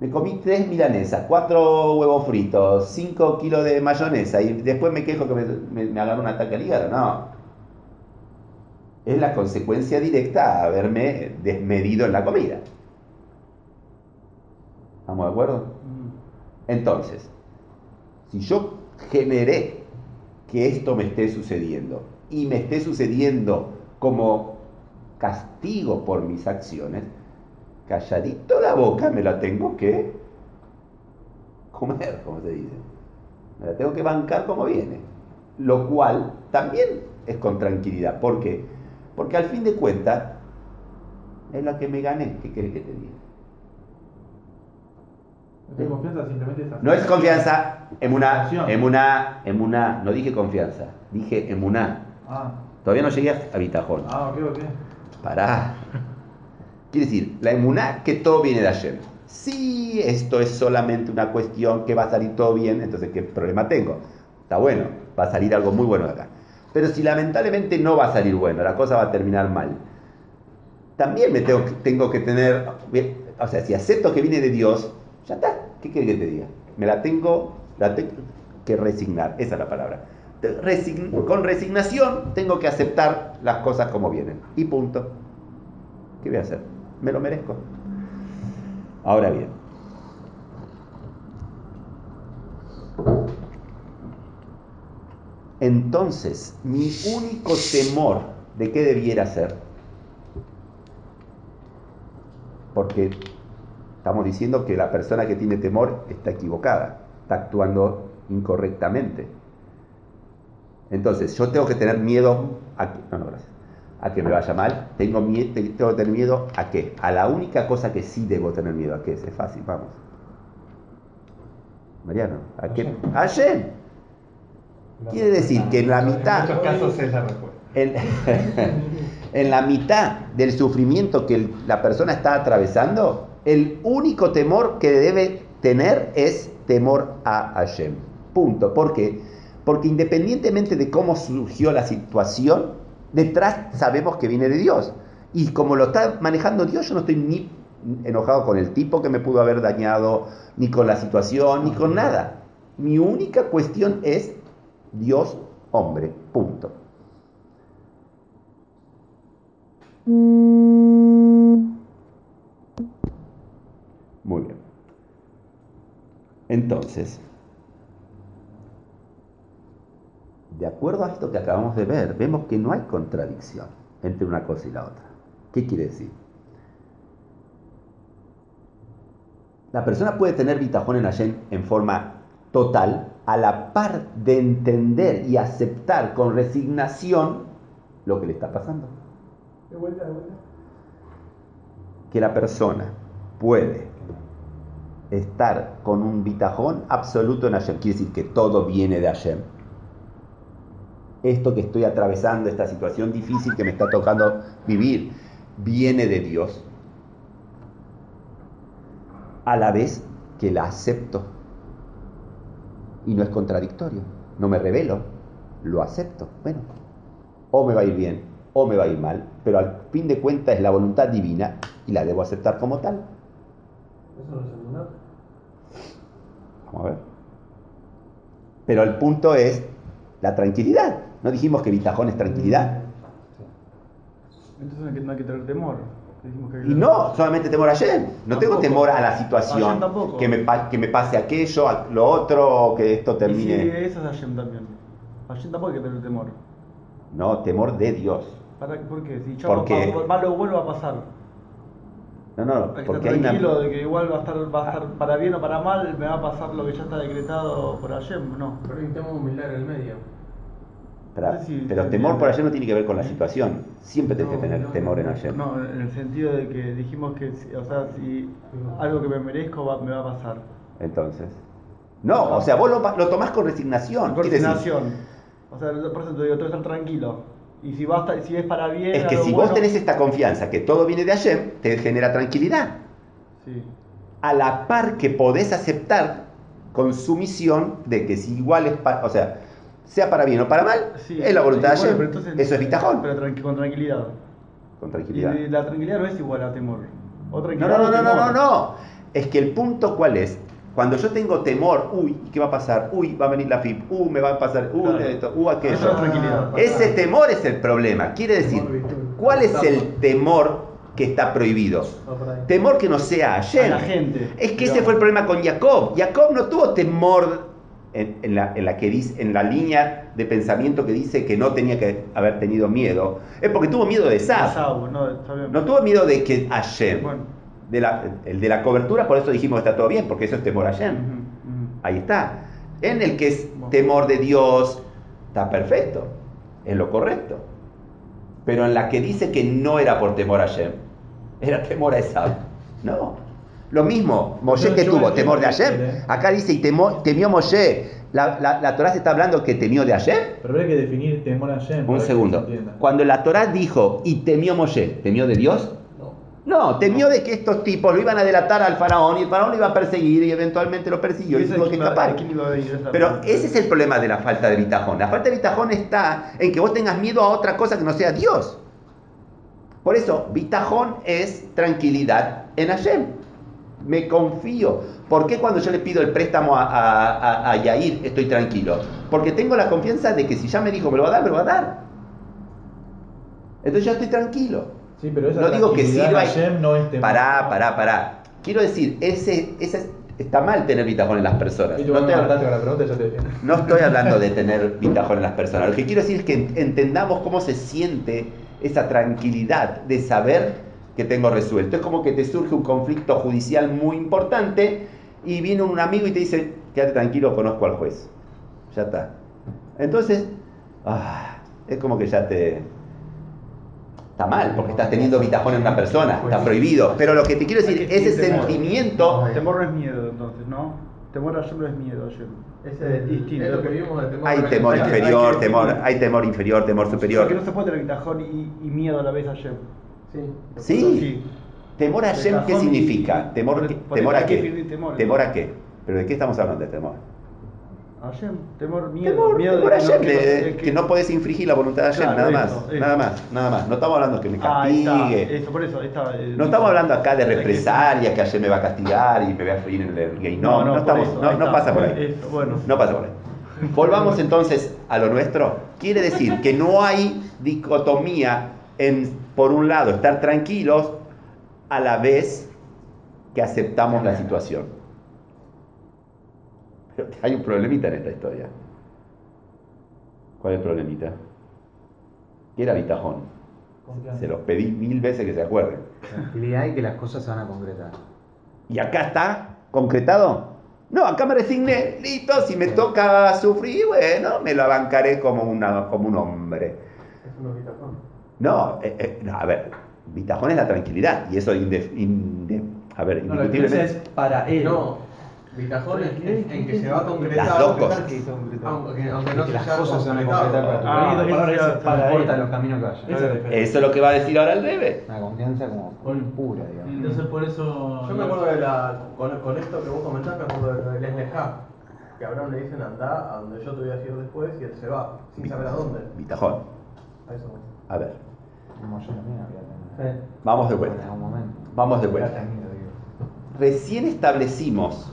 Me comí tres milanesas, cuatro huevos fritos, cinco kilos de mayonesa y después me quejo que me, me, me agarró un ataque al hígado. No. Es la consecuencia directa a haberme desmedido en la comida. ¿Estamos de acuerdo? Entonces, si yo generé que esto me esté sucediendo y me esté sucediendo como castigo por mis acciones, calladito la boca me la tengo que comer, como se dice. Me la tengo que bancar como viene. Lo cual también es con tranquilidad. ¿Por qué? Porque al fin de cuentas es la que me gané. ¿Qué querés que te diga? No es confianza, simplemente es No es confianza, emuná, Acción. emuná, emuná. No dije confianza, dije emuná. Ah, Todavía no llegué a Bitajón. ah, ok, ok. Pará. Quiere decir, la emuná que todo viene de Hashem. Si esto es solamente una cuestión que va a salir todo bien, entonces ¿qué problema tengo? Está bueno, va a salir algo muy bueno de acá. Pero si lamentablemente no va a salir bueno, la cosa va a terminar mal, también me tengo, tengo que tener, o sea, si acepto que viene de Dios, ya está. ¿Qué quiere que te diga? Me la tengo, la tengo que resignar, esa es la palabra. Resign- con resignación tengo que aceptar las cosas como vienen. Y punto. ¿Qué voy a hacer? Me lo merezco. Ahora bien. Entonces, mi único temor de qué debiera ser, porque estamos diciendo que la persona que tiene temor está equivocada, está actuando incorrectamente. Entonces, yo tengo que tener miedo a no, no, gracias, a que me vaya mal. Tengo, mie- te- tengo que tener miedo a qué? A la única cosa que sí debo tener miedo. ¿A qué? Es fácil, vamos. Mariano, ¿a qué? A Hashem. Quiere decir que en la mitad, En muchos casos es la respuesta. *laughs* en, en la mitad del sufrimiento que el- la persona está atravesando, el único temor que debe tener es temor a Hashem. Punto. ¿Por qué? Porque independientemente de cómo surgió la situación, detrás sabemos que viene de Dios. Y como lo está manejando Dios, yo no estoy ni enojado con el tipo que me pudo haber dañado, ni con la situación, ni con nada. Mi única cuestión es Dios, hombre. Punto. Muy bien. Entonces, de acuerdo a esto que acabamos de ver, vemos que no hay contradicción entre una cosa y la otra. ¿Qué quiere decir? La persona puede tener bitajón en Hashem en forma total, a la par de entender y aceptar con resignación lo que le está pasando. De vuelta, de vuelta. que la persona puede estar con un bitajón absoluto en Hashem. Quiere decir que todo viene de Hashem. Esto que estoy atravesando, esta situación difícil que me está tocando vivir, viene de Dios. A la vez que la acepto. Y no es contradictorio. No me revelo, lo acepto. Bueno, o me va a ir bien o me va a ir mal, pero al fin de cuentas es la voluntad divina y la debo aceptar como tal. Eso no es emuná. Vamos a ver. Pero el punto es la tranquilidad. No dijimos que bitajón es tranquilidad. Entonces no hay que, no hay que tener temor. Dijimos que Y no solamente temor a Hashem, no tengo temor a la situación, tampoco. que me, que me pase aquello, a lo otro, que esto Y sí, termine. eso es Hashem también. Hashem tampoco hay que tener temor. No, temor de Dios. ¿Para, ¿Por qué? Si yo Porque- malo vuelvo a pasar. No, no, Hay porque hay tranquilo una... de que igual va a estar, va a estar para bien o para mal, me va a pasar lo que ya está decretado por Hashem, no. Pero hay un tema de humildad en el medio. Pero, No sé si- pero temor por Hashem no tiene que ver con la situación. Siempre tenés que No, tener no, temor en no. Hashem. No, en el sentido de que dijimos que, o sea, si algo que me merezco va- me va a pasar. Entonces. No, o sea, vos lo, lo tomás con resignación. Decir, resignación. O sea, por eso te digo, tengo que estar tranquilo. Y si, va si es para bien. Es que si bueno, vos tenés esta confianza que todo viene de Hashem, te genera tranquilidad. Sí. A la par que podés aceptar con sumisión de que si igual es para, o sea, sea para bien o para mal, Sí. es la voluntad de Hashem. Eso es bitajón. Pero tranqui- con tranquilidad. Con Y tranquilidad. la tranquilidad no es igual a temor. O No, tranquilidad no, no, no, no, temor. no, no. Es que el punto cuál es. Cuando yo tengo temor, uy, ¿qué va a pasar? Uy, va a venir la FIP, uh, me va a pasar, uh, Claro. esto, uh, aquello. Eso es tranquilidad. Ese temor es el problema. Quiere decir, ¿cuál es el temor que está prohibido? Ahí. Temor que no sea Hashem. A la gente, Es que ese fue el problema con Jacob. Jacob no tuvo temor en, en la, en la que dice, en la línea de pensamiento que dice que no tenía que haber tenido miedo. Es porque tuvo miedo de. Esaú, no. No tuvo miedo de que Hashem. Bueno. De la- el de la cobertura, por eso dijimos que está todo bien, porque eso es temor a Hashem. Ujú, ujú. Ahí está. En el que es temor de Dios, está perfecto. Es lo correcto. Pero en la que dice que no era por temor a Hashem, era temor a Esau. No. Lo mismo, Moshe que tuvo temor de Hashem. Acá dice, y temó- temió Moshe. La, la, la Torah se está hablando que temió de Hashem. Pero hay que definir temor a Hashem. Un segundo. Cuando la Torah dijo, y temió Moshe, ¿temió de Dios? No. No, temió de que estos tipos lo iban a delatar al faraón y el faraón lo iba a perseguir y eventualmente lo persiguió y tuvo que escapar. Pero ese es el problema de la falta de bitajón. La falta de bitajón está en que vos tengas miedo a otra cosa que no sea Dios. Por eso, bitajón es tranquilidad en Hashem. Me confío. ¿Por qué cuando yo le pido el préstamo a, a, a- a Yair estoy tranquilo? Porque tengo la confianza de que si ya me dijo me lo va a dar, me lo va a dar. Entonces yo estoy tranquilo. Sí, pero esa No digo que sirva no es. Pará, pará, pará. Quiero decir, ese, ese está mal tener bitajón en las personas. Y tú No te no estoy hablando de *laughs* tener bitajón en las personas. Lo que quiero decir es que ent- entendamos cómo se siente esa tranquilidad de saber que tengo resuelto. Es como que te surge un conflicto judicial muy importante y viene un amigo y te dice, quédate tranquilo, conozco al juez. Ya está. Entonces, ah, es como que ya te... Está mal, porque estás teniendo bitajón en una persona, está prohibido. Pero lo que te quiero decir, ese sentimiento... Temor no es miedo, entonces, ¿no? Temor a es miedo. Ese es distinto. Es lo que vimos del temor. Hay temor inferior, hay que- temor, hay temor inferior, temor superior. Porque no se puede tener bitajón y, y miedo a la vez a Sí. Sí. Temor a Hashem, ¿qué significa? ¿Temor, por- temor a qué? temor, ¿Temor ¿no? a qué? ¿Pero de qué estamos hablando de temor? Hashem, temor, miedo. Temor, miedo temor a de que Hashem, no- de- que no- que no podés infringir la voluntad de Hashem, Claro, nada eso, más, eso. nada más, nada más. No estamos hablando que me Ah, ahí está, castigue. eso, por eso, está. eh, No estamos hablando acá de represalia, que Hashem me va a castigar y me voy a freír en el gay. No, no, por estamos, eso, no, no pasa por ahí. Bueno. No pasa por ahí. Volvamos entonces a lo nuestro. Quiere decir que no hay dicotomía en, por un lado, estar tranquilos a la vez que aceptamos la situación. Pero *laughs* hay un problemita en esta historia. ¿Cuál es el problemita? ¿Qué era Bitajón? Se los pedí mil veces que se acuerden. Tranquilidad y que las cosas se van a concretar. ¿Y acá está concretado? No, acá me resigné, listo, si me toca sufrir, bueno, me lo bancaré como, una, como un hombre. Es un bitajón. No, eh, eh, no, a ver, bitajón es la tranquilidad, y eso, inde- inde- a ver, No, indiscutiblemente... es para él. No, bitajón es en, en que se va a concretar. Las dos cosas. Aunque, aunque no que se las cosas se van a concretado. concretar para tu Ah, eso dice ya para No él. los caminos que es vayan. diferencia. Eso es lo que va a decir ahora el bebé. Una confianza como pura, digamos. Entonces por eso. Yo me acuerdo de la, con, con esto que vos comentás, me acuerdo de lo de Hub, que a Abraham le dicen anda a donde yo te voy a decir después y él se va, sin saber a dónde. Bitajón. A eso. A ver, Como yo también había tenido. vamos de En vuelta. algún momento. Vamos de vuelta. tenido. Recién establecimos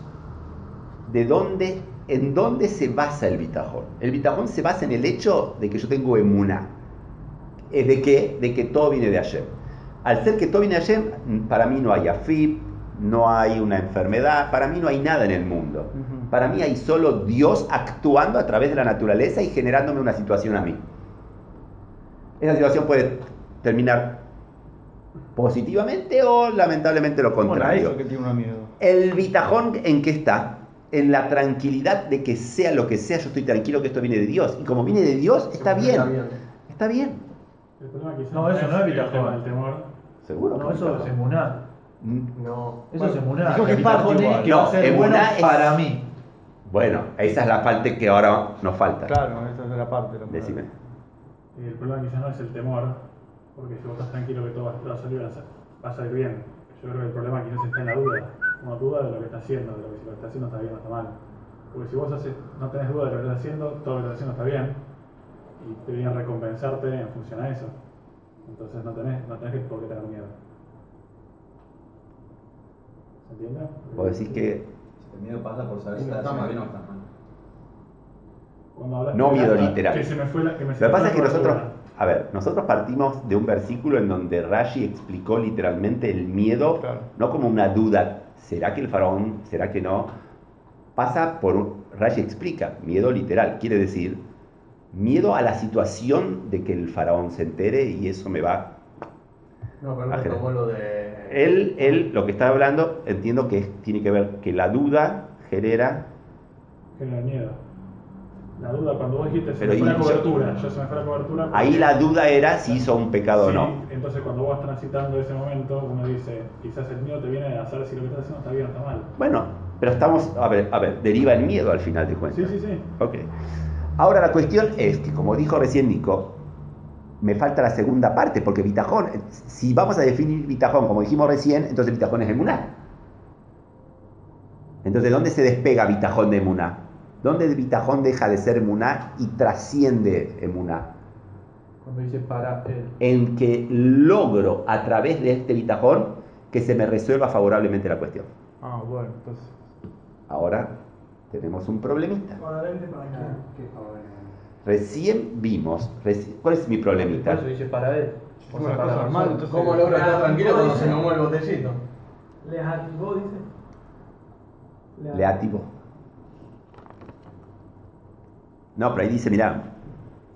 de dónde, en dónde se basa el bitajón. El bitajón se basa en el hecho de que yo tengo emuná. ¿Es de qué? De que todo viene de Hashem. Al ser que todo viene de Hashem, para mí no hay afib, no hay una enfermedad, para mí no hay nada en el mundo. Para mí hay solo Dios actuando a través de la naturaleza y generándome una situación a mí. Esa situación puede terminar positivamente o lamentablemente lo Bueno, contrario. eso que tiene uno miedo. El bitajón en que está, en la tranquilidad de que sea lo que sea, yo estoy tranquilo que esto viene de Dios. Y como viene de Dios, está bien. Está bien. El problema quizás No, eso no es el bitajón. del temor. Seguro. No, que eso es emuná. No. Eso es emuná. dijo que es va a No, ser bueno es- para mí. Bueno, esa es la parte que ahora nos falta. Claro, esa es la parte. la parte. Decime. Y el problema quizás no es el temor, porque si vos estás tranquilo que todo va a salir, va a a salir bien. Yo creo que el problema quizás está en la duda. Una duda de lo que está haciendo, de lo que si lo que está haciendo está bien o está mal. Porque si vos haces- no tenés duda de lo que estás haciendo, todo lo que estás haciendo está bien. Y deberían recompensarte en función a eso. Entonces no tenés, no tenés por qué tener miedo. ¿Se entiende? Vos decís que El miedo pasa por saber si No está está haciendo mal. bien o está mal. Cuando hablas No miedo literal. Que se me fue la, que me Lo que pasa es que nosotros. A ver, nosotros partimos de un versículo en donde Rashi explicó literalmente el miedo, Claro. no como una duda, ¿será que el faraón, será que no? Pasa por, un- Rashi explica, miedo literal, quiere decir, miedo a la situación de que el faraón se entere y eso me va... No, pero no tomó lo de. Él, él, lo que está hablando, entiendo que tiene que ver que la duda genera... Genera miedo. La duda, cuando vos dijiste se Pero me fue la cobertura, yo se me fue la cobertura. Ahí la duda era si hizo un pecado o no. Entonces, cuando vos estás transitando ese momento, uno dice, quizás el miedo te viene a saber si lo que estás haciendo está bien o está mal. Bueno, pero estamos, a ver, a ver, deriva el miedo al final de cuentas. Sí, sí, sí. Ok. Ahora la cuestión es que, como dijo recién Nico, me falta la segunda parte, porque Bitajón, si vamos a definir Bitajón como dijimos recién, entonces Bitajón es Emuná. Entonces, ¿dónde se despega Bitajón de Emuná? ¿Dónde Bitajón deja de ser Emuná y trasciende Emuná? Cuando dice para él. En que logro a través de este Bitajón que se me resuelva favorablemente la cuestión. Ah, bueno, entonces. Ahora tenemos un problemita. Acá. Recién vimos, reci- ¿cuál es mi Por problemita? eso dice para él. O sea, Una para cosa nosotros. normal, entonces. ¿Cómo logro estar Ah, tranquilo ¿cómo cuando dice? se me mueve el botellito? ¿Le activó, dice? Le activo. No, pero ahí dice, mirá,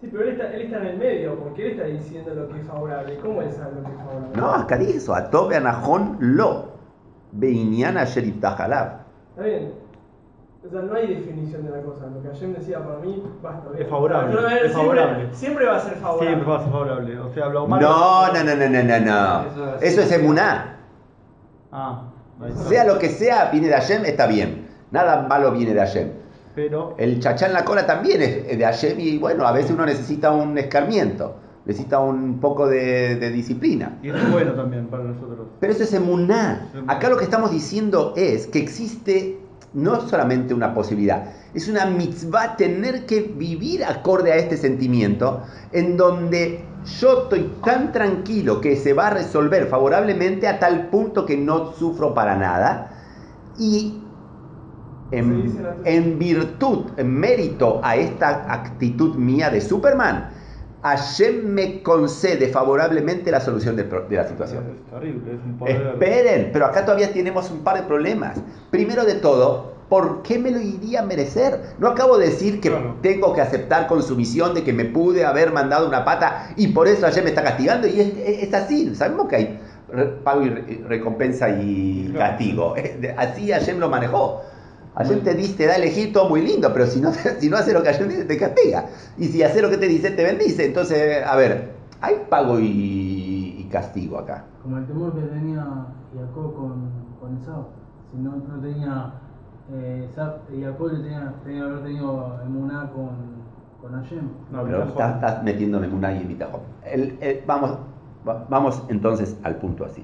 Sí, pero él está, él está en el medio, porque él está diciendo lo que es favorable. ¿Cómo él sabe lo que es favorable? no, acá dice eso, Atobe Anajón lo, Beiniana Sherif Tajalab. Está bien. O sea, no hay definición de la cosa. Lo que Hashem decía para mí, basta. bien. Es favorable, Pero, a ver, es siempre, favorable. Siempre va a ser favorable. Siempre va a ser favorable. O sea, lo No, malo. no, no, no, no, no, no. Eso es Emuná. Ah. Sea lo que sea, viene de Hashem, está bien. Nada malo viene de Hashem. Pero. El chachá en la cola también es de Hashem y bueno, a veces uno necesita un escarmiento, necesita un poco de, de disciplina. Y es bueno también para nosotros. Pero eso es emuná. Acá lo que estamos diciendo es que existe no solamente una posibilidad, es una mitzvah tener que vivir acorde a este sentimiento, en donde yo estoy tan tranquilo que se va a resolver favorablemente a tal punto que no sufro para nada. Y en, en virtud, en mérito a esta actitud mía de Superman, Hashem me concede favorablemente la solución pro- de la situación. Es terrible, es un poder. Esperen, pero acá todavía tenemos un par de problemas. Primero de todo, ¿por qué me lo iría a merecer? No acabo de decir que Claro. tengo que aceptar con sumisión de que me pude haber mandado una pata y por eso ayer me está castigando. Y es, es- así, sabemos que hay pago y re- recompensa y Claro. castigo. *laughs* Así Hashem lo manejó. Hashem te dice, te da a elegir todo muy lindo, pero si no, *laughs* si no haces lo que Hashem dice, te castiga. Y si haces lo que te dice, te bendice. Entonces, a ver, hay pago y, y castigo acá. Como el temor que tenía Jacob con, con Esau. Si no, no tenía. Eh, Sa- Jacob le tenía, tenía que haber tenido emuná con, con Hashem. No, Pero estás, en una y en Bitajón. El- el- vamos, va- vamos entonces al punto así.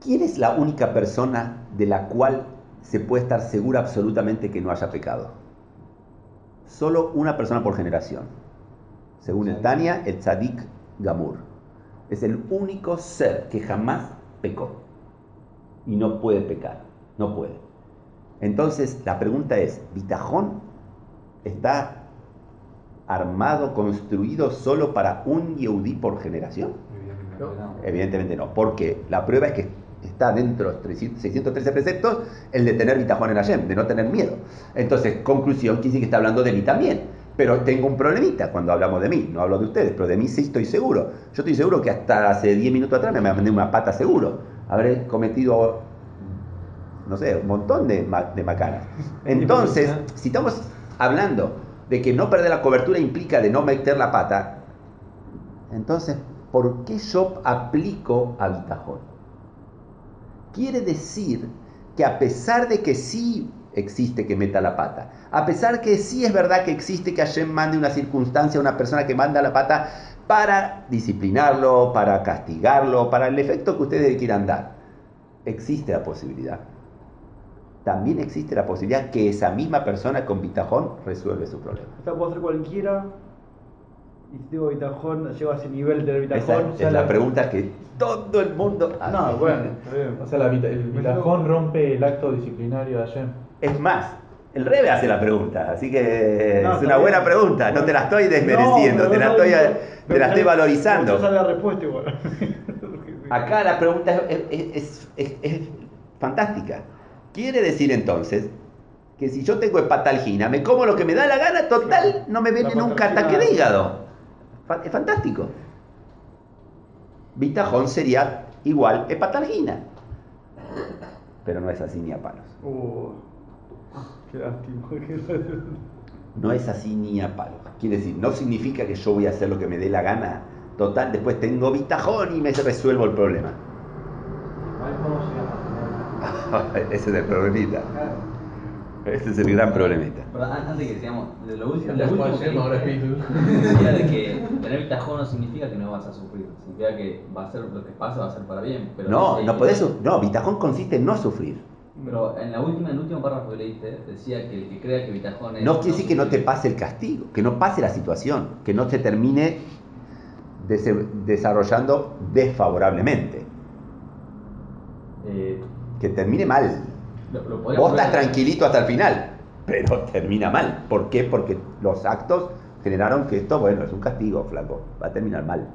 ¿Quién es la única persona de la cual se puede estar segura absolutamente que no haya pecado? Solo una persona por generación. Según el Tania, el Tzadik Gamur. Es el único ser que jamás pecó. Y no puede pecar. No puede. Entonces, la pregunta es, ¿Bitajón está armado, construido solo para un Yehudí por generación? Evidentemente no, porque la prueba es que está dentro de los 300 613 preceptos el de tener bitajón en Hashem, de no tener miedo. Entonces, conclusión, quiere decir que está hablando de mí también. Pero tengo un problemita cuando hablamos de mí, no hablo de ustedes, pero de mí sí estoy seguro. Yo estoy seguro que hasta hace 10 minutos atrás me mandé una pata seguro. Habré cometido, no sé, un montón de, ma- de macanas. *laughs* Entonces, si estamos hablando de que no perder la cobertura implica de no meter la pata, entonces, ¿por qué yo aplico a bitajón? Quiere decir que a pesar de que sí existe que meta la pata, a pesar que sí es verdad que existe que Hashem mande una circunstancia a una persona que manda la pata para disciplinarlo, para castigarlo, para el efecto que ustedes quieran dar, existe la posibilidad. También existe la posibilidad que esa misma persona con bitajón resuelve su problema. O puedo hacer cualquiera. Y si tengo bitajón, llego a ese nivel de Esa bitajón. es la pregunta que todo el mundo hace. No, bueno. O sea, la vita- el bitajón rompe el acto disciplinario de Hashem. Es más, el Rebe hace la pregunta, así que No, es está una buena bien. pregunta, no te la estoy desmereciendo, No, te la pero estoy, no, te la estoy valorizando. La respuesta igual. *laughs* Acá la pregunta es, es- es- es- es fantástica. Quiere decir entonces que si yo tengo hepatalgina, me como lo que me da la gana, total, no me viene La nunca ataque de hígado. Es fantástico. Bitajón sería igual hepatalgina. Pero no es así ni a palos. Uh, qué lástima. No es así ni a palos. Quiere decir, no significa que yo voy a hacer lo que me dé la gana. Total, después tengo bitajón y me resuelvo el problema. *laughs* Ese es el problemita. Ese es el gran problemita. Pero an- antes que sigamos, de lo último, lo último que ahora de que tener bitajón no significa que no vas a sufrir, significa que va a ser lo que pasa va a ser para bien. Pero No, no podés, no, bitajón consiste en no sufrir. Pero en la última, en el último párrafo que leíste, decía que el que crea que bitajón es. No quiere decir que no te pase el castigo, que no pase la situación, que no se termine desarrollando desfavorablemente, Eh, que termine mal. Lo, Vos estás tranquilito hasta el final, pero *laughs* termina mal. ¿Por qué? Porque los actos generaron que esto, bueno, es un castigo, flaco, va a terminar mal.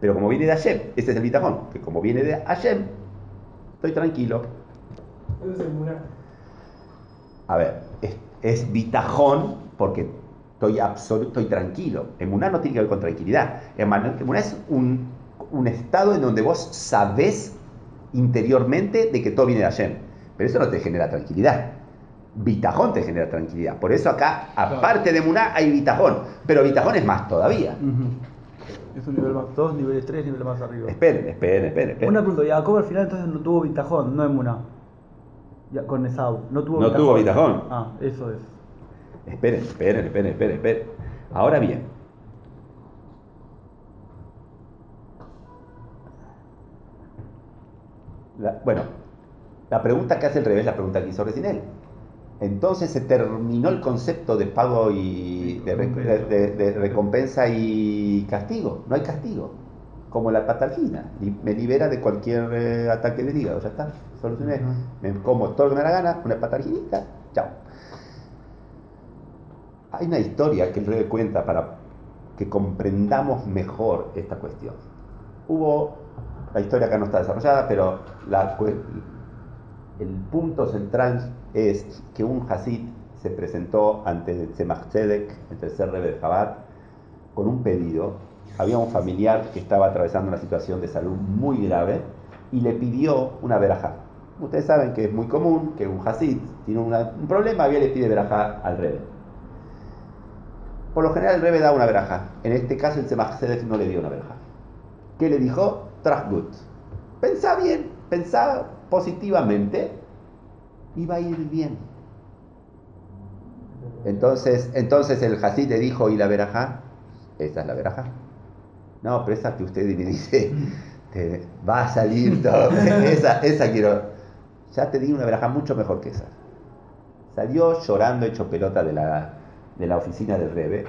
Pero como viene de Hashem, ese es el bitajón, que como viene de Hashem, estoy tranquilo. A ver, es, es bitajón porque estoy absoluto, estoy tranquilo. Emuná no tiene que ver con tranquilidad. Emuná es un, un estado en donde vos sabés interiormente de que todo viene de Hashem. Pero eso no te genera tranquilidad. Bitajón te genera tranquilidad. Por eso acá, aparte de Emuná, hay bitajón. Pero bitajón es más todavía. Es un nivel más, dos niveles tres niveles más arriba. Esperen, esperen, esperen. esperen. Una pregunta, Jacob al final entonces no tuvo bitajón, no en Muna. Ya, con Esau, no tuvo No tuvo bitajón. Ah, eso es. Esperen, esperen, esperen, esperen, esperen. Ahora bien. La- bueno, la pregunta que hace el revés es la pregunta que hizo recién él. Entonces se terminó el concepto de pago y de, re- de- de- de recompensa y castigo. No hay castigo. Como la patalgina. Me libera de cualquier eh, ataque del hígado. Ya está. Solucioné. Me como todo lo que me da la gana. Una patalginita. Chao. Hay una historia que el rey cuenta para que comprendamos mejor esta cuestión. Hubo, la historia acá no está desarrollada, pero la el punto central es que un Hasid se presentó ante el Tzemach Tzedek, el tercer rebe de Chabad, con un pedido. Había un familiar que estaba atravesando una situación de salud muy grave y le pidió una verajá. Ustedes saben que es muy común que un Hasid tiene un problema y le pide verajá al rebe. Por lo general el rebe da una veraja. En este caso el Tzemach Tzedek no le dio una veraja. ¿Qué le dijo? Trasgut. Pensá bien, pensá positivamente y va a ir bien. Entonces, entonces el Hasid le dijo, ¿y la veraja? Esa es la veraja. No, pero esa que usted le dice, te va a salir todo. *laughs* esa, esa quiero. Ya te di una veraja mucho mejor que esa. Salió llorando hecho pelota de la, de la oficina del Rebe.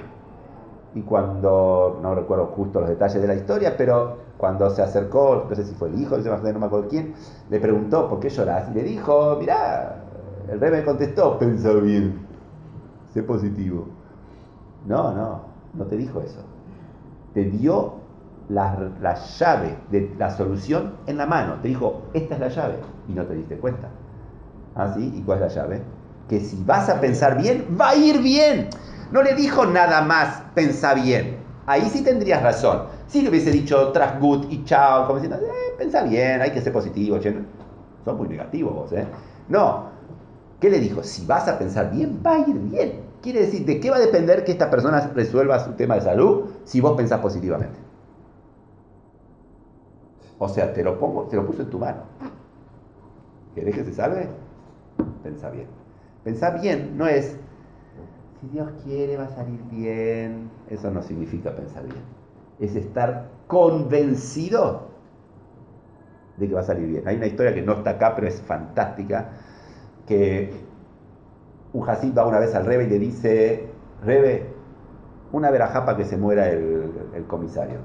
Y cuando, no recuerdo justo los detalles de la historia, pero cuando se acercó, no sé si fue el hijo, no me acuerdo quién, le preguntó, ¿por qué lloras? Y le dijo, mirá, el Rebe contestó, pensá bien, sé positivo. No, no, no te dijo eso. Te dio la, la llave de la solución en la mano. Te dijo, esta es la llave. Y no te diste cuenta. ¿Ah? ¿Y cuál es la llave? Que si vas a pensar bien, va a ir bien. No le dijo nada más, pensa bien. Ahí sí tendrías razón. Si le hubiese dicho tras good y chao, como diciendo, eh, pensa bien, hay que ser positivo. che". Son muy negativos vos, ¿eh? No. ¿Qué le dijo? Si vas a pensar bien, va a ir bien. Quiere decir, ¿de qué va a depender que esta persona resuelva su tema de salud si vos pensás positivamente? O sea, te lo pongo, te lo puso en tu mano. ¿Querés que se salve? Pensá bien. Pensar bien no es, si Dios quiere va a salir bien. Eso no significa pensar bien. Es estar convencido de que va a salir bien. Hay una historia que no está acá, pero es fantástica, que un Hasid va una vez al Rebe y le dice, Rebe, una verajá para que se muera el, el comisario.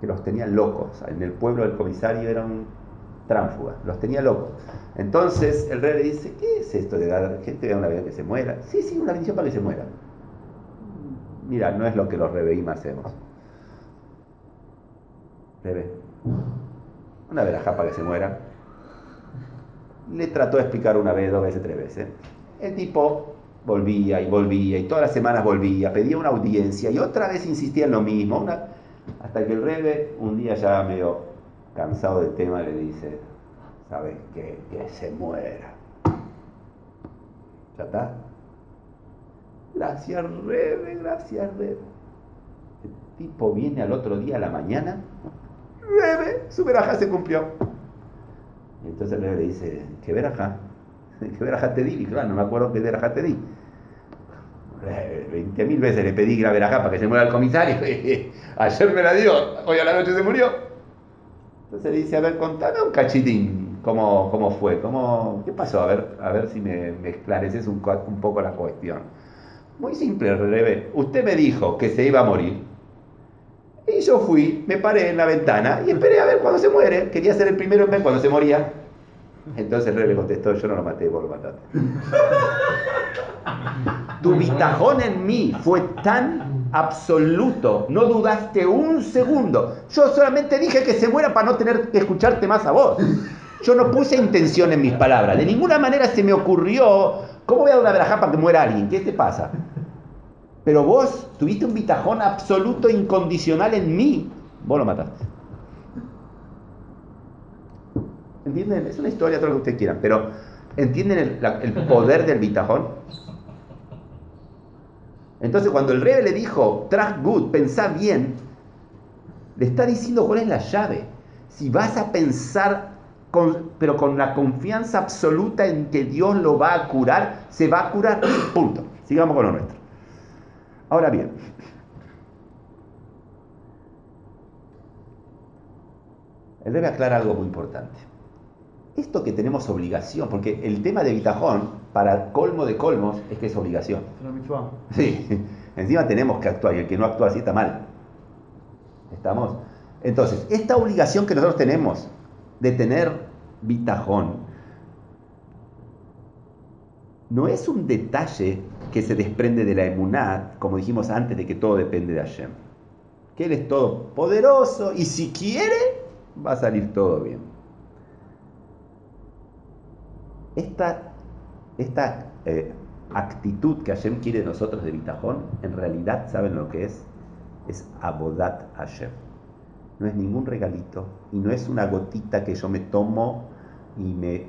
Que los tenían locos. En el pueblo del comisario era un los tenía locos. Entonces el rey le dice, ¿qué es esto de dar gente a una vez que se muera? Sí, sí, una bendición para que se muera. Mira, no es lo que los rebeim hacemos. Rebe, una verajá para que se muera. Le trató de explicar una vez, dos veces, tres veces. El tipo volvía y volvía y todas las semanas volvía, pedía una audiencia y otra vez insistía en lo mismo. Una... Hasta que el rebe un día ya medio cansado del tema le dice, ¿sabes qué? Que se muera. ¿Ya está? Gracias, Rebe, gracias, Rebe. El tipo viene al otro día a la mañana, Rebe, su verajá se cumplió. Y entonces Rebe le dice, ¿qué verajá? *laughs* ¿Qué verajá te di? Y claro, no me acuerdo qué verajá te di. Veinte mil veces le pedí la verajá para que se muera el comisario. *laughs* Ayer me la dio, hoy a la noche se murió. Entonces dice, a ver, contame un cachitín, cómo, cómo fue, cómo, qué pasó, a ver, a ver si me, me esclareces un, un poco la cuestión. Muy simple, Rebe. Usted me dijo que se iba a morir. Y yo fui, me paré en la ventana y esperé a ver cuando se muere. Quería ser el primero en ver cuando se moría. Entonces el Rebe contestó, yo no lo maté, vos lo mataste. *laughs* Tu bitajón en mí fue tan absoluto, no dudaste un segundo. Yo solamente dije que se muera para no tener que escucharte más a vos. Yo no puse intención en mis palabras. De ninguna manera se me ocurrió, ¿cómo voy a dar una verajá para que muera alguien? ¿Qué te pasa? Pero vos tuviste un bitajón absoluto, incondicional en mí. Vos lo mataste. ¿Entienden? Es una historia, todo lo que ustedes quieran, pero ¿entienden el, el poder del bitajón? Entonces, cuando el rey le dijo, trust good, pensá bien, le está diciendo cuál es la llave. Si vas a pensar, con- pero con la confianza absoluta en que Dios lo va a curar, se va a curar. *coughs* Punto. Sigamos con lo nuestro. Ahora bien, el rey aclara algo muy importante. Esto que tenemos obligación, porque el tema de bitajón, para colmo de colmos, es que es obligación. Sí, encima tenemos que actuar y el que no actúa así está mal. ¿Estamos? Entonces, esta obligación que nosotros tenemos de tener bitajón no es un detalle que se desprende de la emuná, como dijimos antes, de que todo depende de Hashem. Que Él es todopoderoso y si quiere, va a salir todo bien. Esta, esta eh, actitud que Hashem quiere de nosotros de bitajón, en realidad, ¿saben lo que es? Es abodat Hashem. No es ningún regalito y no es una gotita que yo me tomo y me,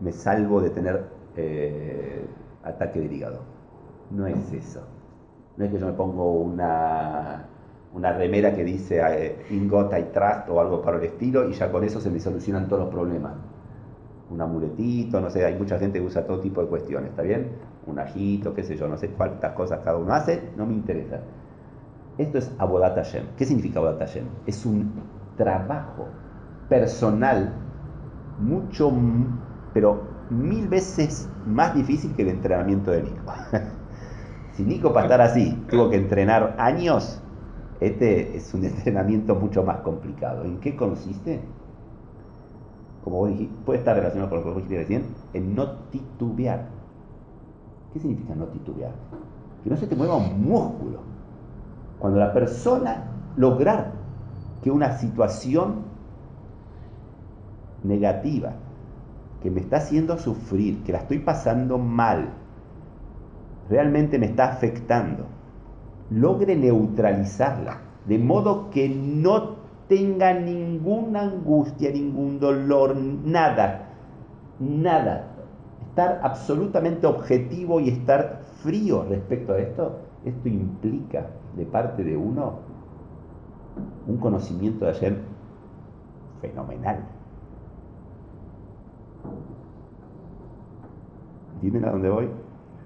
me salvo de tener eh, ataque del hígado. No es eso. No es que yo me pongo una, una remera que dice eh, In God I Trust o algo para el estilo y ya con eso se me solucionan todos los problemas. Un amuletito, no sé, hay mucha gente que usa todo tipo de cuestiones, ¿está bien? Un ajito, qué sé yo, no sé cuántas cosas cada uno hace, no me interesa. Esto es Abodat Hashem. ¿Qué significa Abodat Hashem? Es un trabajo personal mucho, pero mil veces más difícil que el entrenamiento de Nico. *laughs* si Nico para estar así tuvo que entrenar años, este es un *laughs* entrenamiento mucho más complicado. ¿En qué consiste? Como vos dijiste, puede estar relacionado con lo que vos dijiste recién, en no titubear. ¿Qué significa no titubear? Que no se te mueva un músculo. Cuando la persona lograr que una situación negativa que me está haciendo sufrir, que la estoy pasando mal, realmente me está afectando, logre neutralizarla, de modo que no tenga ninguna angustia, ningún dolor, nada, nada. Estar absolutamente objetivo y estar frío respecto a esto, esto implica de parte de uno un conocimiento de ayer fenomenal. ¿Entienden a dónde voy?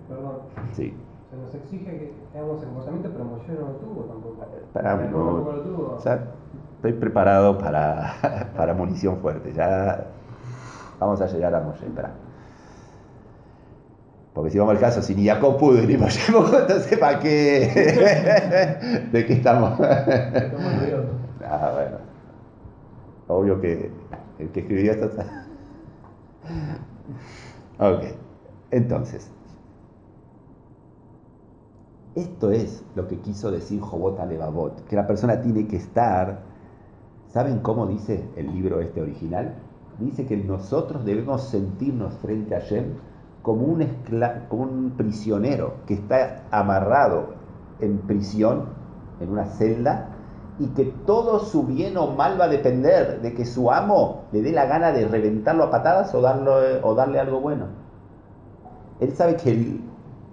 Perdón. Sí. Se nos exige que hagamos el comportamiento, pero Moshe no lo tuvo tampoco. Moshe no, lo tuvo. o sea, estoy preparado para, *laughs* para munición fuerte. Ya vamos a llegar a Moshe. Espera. Porque si vamos al caso, si ni Jacob pudo ni Moshe pudo, entonces ¿para qué? *laughs* ¿De qué estamos? *laughs* Ah, bueno. Obvio que el que escribió esto está... Ok. Entonces, esto es lo que quiso decir Jobot Alevabot, que la persona tiene que estar, ¿saben cómo dice el libro este original? Dice que nosotros debemos sentirnos frente a Shem como un, como un prisionero que está amarrado en prisión, en una celda, y que todo su bien o mal va a depender de que su amo le dé la gana de reventarlo a patadas o, darlo, o darle algo bueno. Él sabe que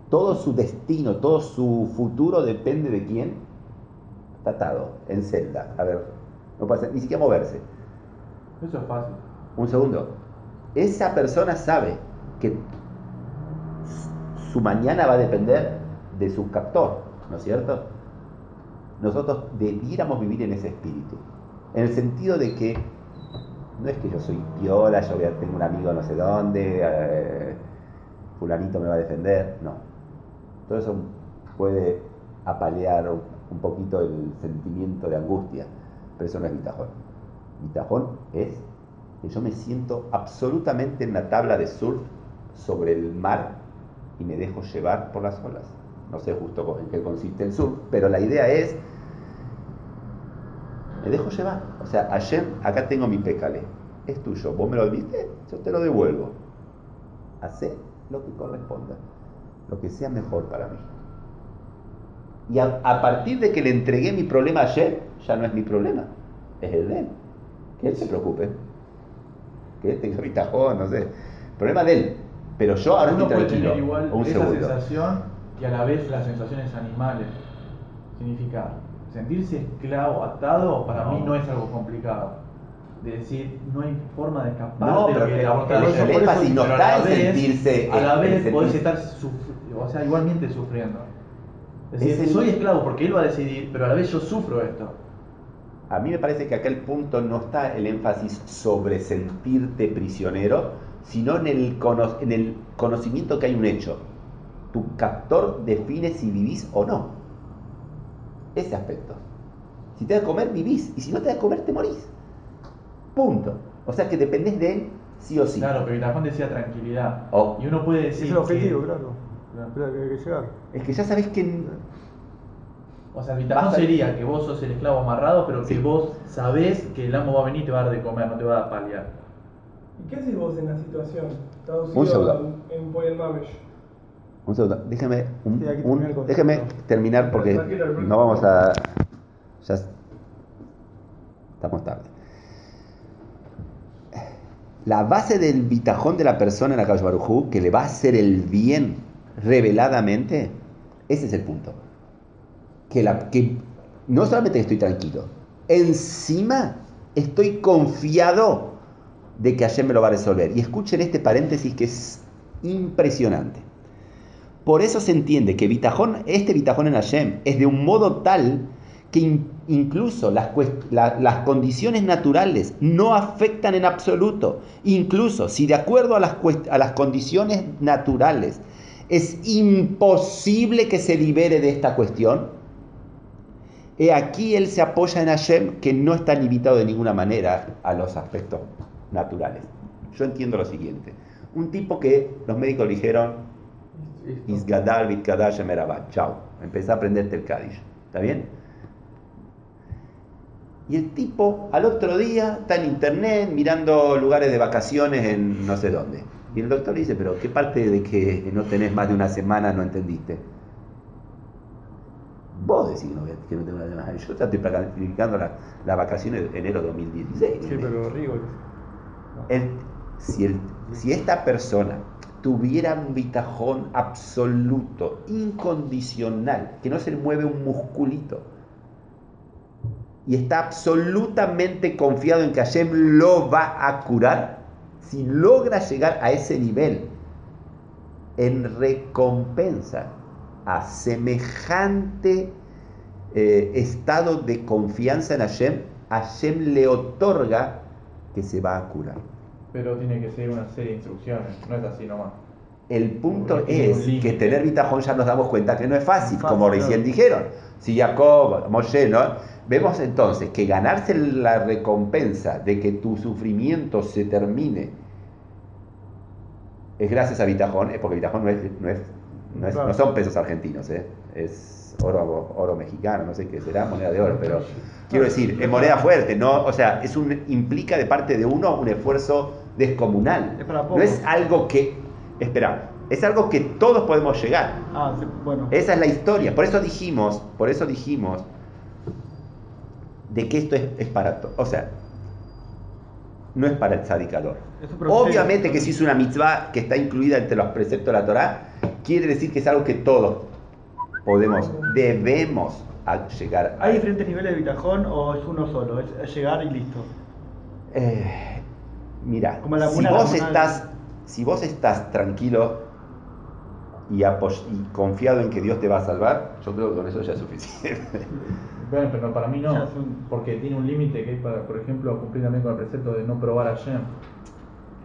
todo su destino, todo su futuro depende de quién. Está atado, en celda. A ver, no puede hacer- ni siquiera moverse. Eso es fácil. Un segundo. Esa persona sabe que su- mañana va a depender de su captor, ¿no es cierto? Nosotros debiéramos vivir en ese espíritu. En el sentido de que no es que yo soy piola, yo voy a- tengo un amigo no sé dónde, eh, fulanito me va a defender, no. Todo eso puede apalear un poquito el sentimiento de angustia, pero eso no es bitajón. Bitajón es que yo me siento absolutamente en la tabla de surf sobre el mar y me dejo llevar por las olas. No sé justo en qué consiste el surf, pero la idea es, me dejo llevar. O sea, ayer acá tengo mi pécale, es tuyo, vos me lo diste, yo te lo devuelvo. Hacé lo que corresponda, lo que sea mejor para mí. Y a, a partir de que le entregué mi problema ayer, ya no es mi problema, es el de él. Que él se preocupe, que él tenga bitajón, no sé. Problema de él. Pero yo ahora Uno estoy puede tranquilo. tener igual un esa segundo. sensación y a la vez las sensaciones animales. Significa, sentirse esclavo, atado, para mí no es algo complicado. De decir, no hay forma de escapar No, de pero que el- el- la el vida. énfasis no está en sentirse- A la vez sentir- podés estar, sufri- o sea, igualmente sufriendo. Es decir, Es el- soy esclavo porque él va a decidir, pero a la vez yo sufro esto. A mí me parece que acá el punto no está el énfasis sobre sentirte prisionero, sino en el, cono- en el conocimiento que hay un hecho. Tu captor define si vivís o no. Ese aspecto. Si te da a comer, vivís. Y si no te da a comer, te morís. Punto. O sea que dependés de él sí o sí. Claro, pero Vitajón decía tranquilidad. Oh. Y uno puede Es decir. el objetivo, que- claro. Pero hay que llegar. Es que ya sabés que... O sea, el Basta- sería que vos sos el esclavo amarrado, pero que Sí. vos sabés que el amo va a venir y te va a dar de comer, no te va a paliar. ¿Y qué haces vos en la situación? Un segundo. en. Un segundo, déjeme, un- Sí, un- déjeme terminar porque no vamos a... Ya es- estamos tarde. La base del bitajón de la persona en la calle Barujú, que le va a hacer el bien reveladamente, ese es el punto. Que, la, que no solamente estoy tranquilo, encima estoy confiado de que ayer me lo va a resolver. Y escuchen este paréntesis que es impresionante. Por eso se entiende que bitajón, este bitajón en Hashem es de un modo tal que in- incluso las, la- las condiciones naturales no afectan en absoluto. Incluso si de acuerdo a las, a las condiciones naturales es imposible que se libere de esta cuestión, he aquí él se apoya en Hashem que no está limitado de ninguna manera a los aspectos naturales. Yo entiendo lo siguiente. Un tipo que los médicos le dijeron, Isgadal, Vitkadash, Emerabah. Chao. Empezá a aprenderte el Kaddish. ¿Está bien? Y el tipo al otro día está en internet mirando lugares de vacaciones en no sé dónde. Y el doctor dice, pero ¿qué parte de que no tenés más de una semana no entendiste? Que no, tengo una semana. Yo ya estoy planificando la- las vacaciones de enero de 2016. Sí, pero Rigo. El- si, el- si esta persona tuviera un bitajón absoluto, incondicional, que no se le mueve un musculito, y está absolutamente confiado en que Hashem lo va a curar, si logra llegar a ese nivel en recompensa a semejante eh, estado de confianza en Hashem, Hashem le otorga que se va a curar. Pero tiene que ser una serie de instrucciones, no es así nomás. El punto Porque es que tener bitajón ya nos damos cuenta que no es fácil, Fácil, como recién dijeron. Si Jacob, Moshe, ¿no? Vemos entonces que ganarse la recompensa de que tu sufrimiento se termine es gracias a bitajón, es porque bitajón no, es, no, es, no, es- Claro. no son pesos argentinos, ¿eh? es oro, oro mexicano, no sé qué será, moneda de oro, pero quiero decir, es moneda fuerte, ¿no? O sea, es un, implica de parte de uno un esfuerzo descomunal. Es para No es algo que, espera, es algo que todos podemos llegar. Ah, sí, bueno. Esa es la historia. Por eso dijimos, por eso dijimos de que esto es, es para todos. O sea, no es para el proceso. Obviamente que si es una mitzvah que está incluida entre los preceptos de la Torah, quiere decir que es algo que todos podemos, debemos a- llegar a ¿Hay diferentes niveles de bitajón o es uno solo? Es, llegar y listo. Eh, mira, Como la si la vos estás, si vos estás tranquilo y, y confiado en que Dios te va a salvar, yo creo que con eso ya es suficiente. *laughs* Bueno, pero para mí no, porque tiene un límite que es para, por ejemplo, cumplir también con el precepto de no probar a Shem.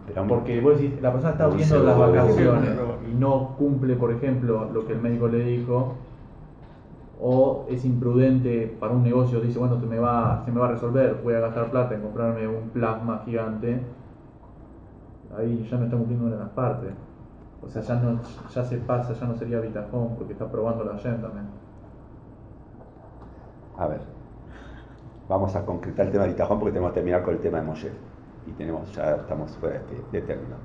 Pero, Porque vos decís, la persona está Un viendo las vacaciones y no cumple, por ejemplo, lo que el médico le dijo, o es imprudente para un negocio, dice, bueno, se me va, se me va a resolver, voy a gastar plata en comprarme un plasma gigante, ahí ya no está cumpliendo una de las partes. O sea, ya, no, ya se pasa, ya no sería bitajón, porque está probando la Shem también. a ver, vamos a concretar el tema de Bitajón porque tenemos que terminar con el tema de Moshe. Y tenemos, ya estamos fuera de, este- de término.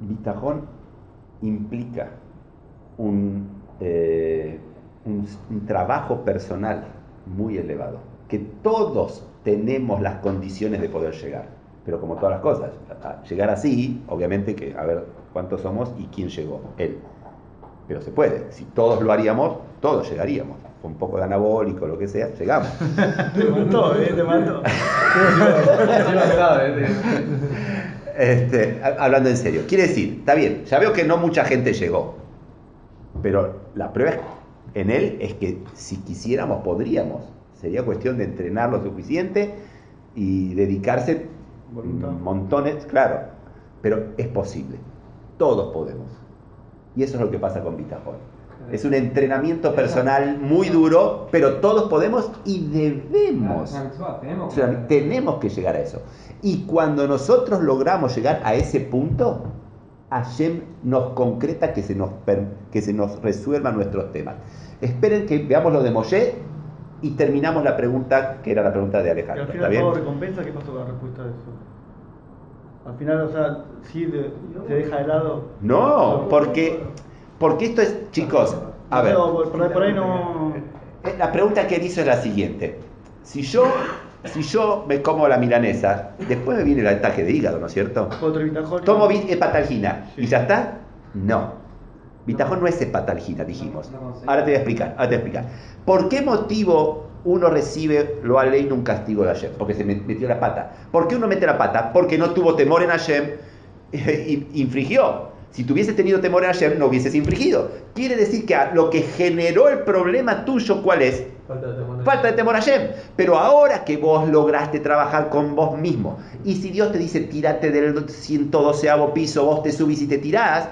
Bitajón implica un, eh, un, un trabajo personal muy elevado, que todos tenemos las condiciones de poder llegar, pero como todas las cosas, a- llegar así, obviamente que, a ver cuántos somos y quién llegó, él. Pero se puede, si todos lo haríamos, todos llegaríamos, con un poco de anabólico, lo que sea, llegamos. *laughs* Te mató, ¿eh? Te mató. *laughs* Este, ha- hablando en serio, quiere decir, está bien, ya veo que no mucha gente llegó, pero la prueba en él es que si quisiéramos podríamos, sería cuestión de entrenar lo suficiente y dedicarse Voluntad. montones, claro, pero es posible, todos podemos. Y eso es lo que pasa con Bitajón. Es un entrenamiento personal muy duro, pero todos podemos y debemos. O sea, tenemos que llegar a eso. Y cuando nosotros logramos llegar a ese punto, Hashem nos concreta que se nos, que se nos resuelvan nuestros temas. Esperen que veamos lo de Moshe y terminamos la pregunta que era la pregunta de Y Alejandro. al ¿Está final bien? todo recompensa, ¿qué pasó con la respuesta de eso? Al final, o sea, sí te, te deja de lado. No, porque, porque esto es, chicos, a ver, No, por, ahí no. la pregunta que él hizo es la siguiente. Si yo, si yo me como la milanesa, después me viene el ataque de hígado, ¿no es cierto? Otro bitajón. ¿Tomo hepatalgina y ya está? No. Bitajón no es hepatalgina, dijimos. No, no sé. Ahora te voy a explicar, ahora te voy a explicar. ¿Por qué motivo uno recibe lo aleino un castigo de Hashem? Porque se me- metió la pata. ¿Por qué uno mete la pata? Porque no tuvo temor en Hashem *laughs* y infringió. Si tuviese tenido temor en Hashem, no hubieses infringido. Quiere decir que a- lo que generó el problema tuyo, ¿cuál es? Falta de temor. Falta de temor a Hashem. Pero ahora que vos lograste trabajar con vos mismo, y si Dios te dice tírate del 112 piso, vos te subís y te tirás,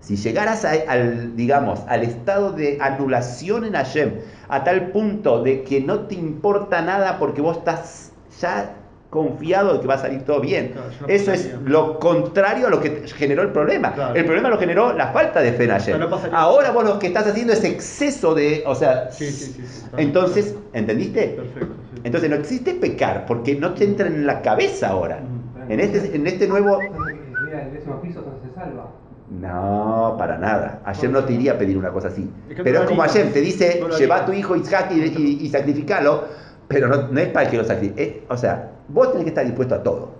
si llegaras a- al, digamos, al estado de anulación en Hashem, a tal punto de que no te importa nada porque vos estás ya confiado de que va a salir todo bien. Claro, yo no Eso es lo contrario a lo que generó el problema. Claro. El problema lo generó la falta de fe en no pasaría. Ahora vos lo que estás haciendo es exceso de, o sea, Sí, sí, sí, sí, está entonces. ¿entendiste? Perfecto. Entonces no existe pecar porque no te entra en la cabeza ahora. En este, en este nuevo... Mira, el décimo piso entonces se salva. No, para nada. Ayer no te iría a pedir una cosa así. Pero es como ayer, te dice, lleva a tu hijo Isaac y, y, y sacrificalo, pero no, no es para que lo sacrifique. O sea, vos tenés que estar dispuesto a todo.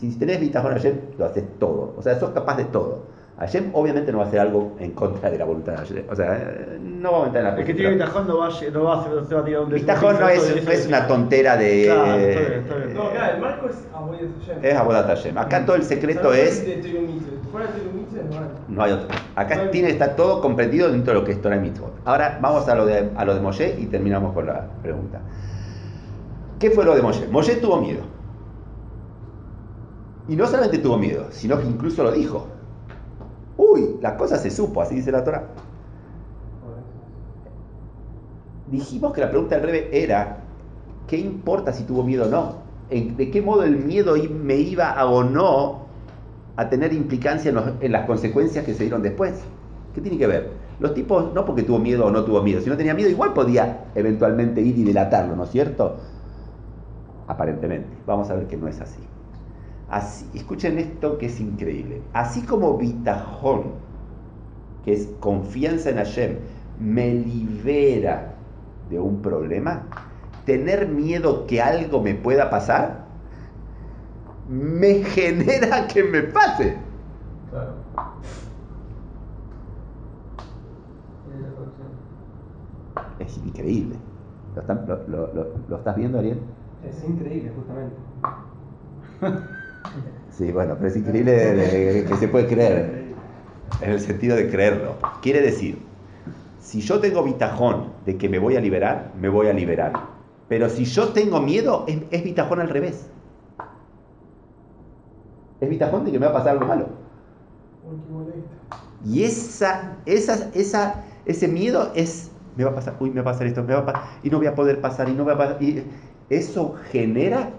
Y si tenés bitajón ayer, lo haces todo. O sea, sos capaz de todo. Ayer obviamente no va a hacer algo en contra de la voluntad de ayer. O sea, eh, no va a aumentar en la El que tiene bitajón no va, a no va a hacer, no se va a tirar un Bitajón no es, no es una tontera de... Claro, está bien, está bien. No, claro, el marco es Aboyes Hashem. Es Abodat Hashem. Acá todo el secreto es... no hay. Otro. Acá No hay- tiene, está todo comprendido dentro de lo que es Torah Mitzvot. Ahora vamos a lo, de, a lo de Moshe y terminamos con la pregunta. ¿Qué fue lo de Moshe? Moshe tuvo miedo. Y no solamente tuvo miedo, sino que incluso lo dijo. Uy, la cosa se supo, así dice la Torah. Dijimos que la pregunta del Rebe era, ¿qué importa si tuvo miedo o no? ¿En- ¿De qué modo el miedo me iba o no a tener implicancia en, en las consecuencias que se dieron después? ¿Qué tiene que ver? Los tipos, no porque tuvo miedo o no tuvo miedo, si no tenía miedo, igual podía eventualmente ir y delatarlo, ¿no es cierto? Aparentemente. Vamos a ver que no es así. Así, escuchen esto que es increíble. Así como bitajón, que es confianza en Hashem, me libera de un problema, tener miedo que algo me pueda pasar, me *laughs* genera que me pase. Claro. Es increíble. ¿Lo, están- lo- lo- lo- lo estás viendo, Ariel? Es increíble, justamente. *laughs* Sí, bueno, pero es increíble de- de- que se puede creer. En el sentido de creerlo. Quiere decir, si yo tengo bitajón de que me voy a liberar, me voy a liberar. Pero si yo tengo miedo, es, es bitajón al revés. Es bitajón de que me va a pasar algo malo. Y esa, esa, esa, ese miedo es, me va a pasar, uy, me va a pasar esto, me va a pasar, y no voy a poder pasar, y no voy a pasar. Y eso genera,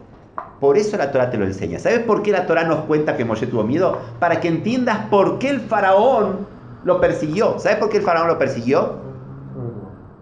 por eso la Torah te lo enseña. ¿Sabes por qué la Torah nos cuenta que Moshe tuvo miedo? Para que entiendas por qué el faraón lo persiguió. ¿Sabes por qué el faraón lo persiguió?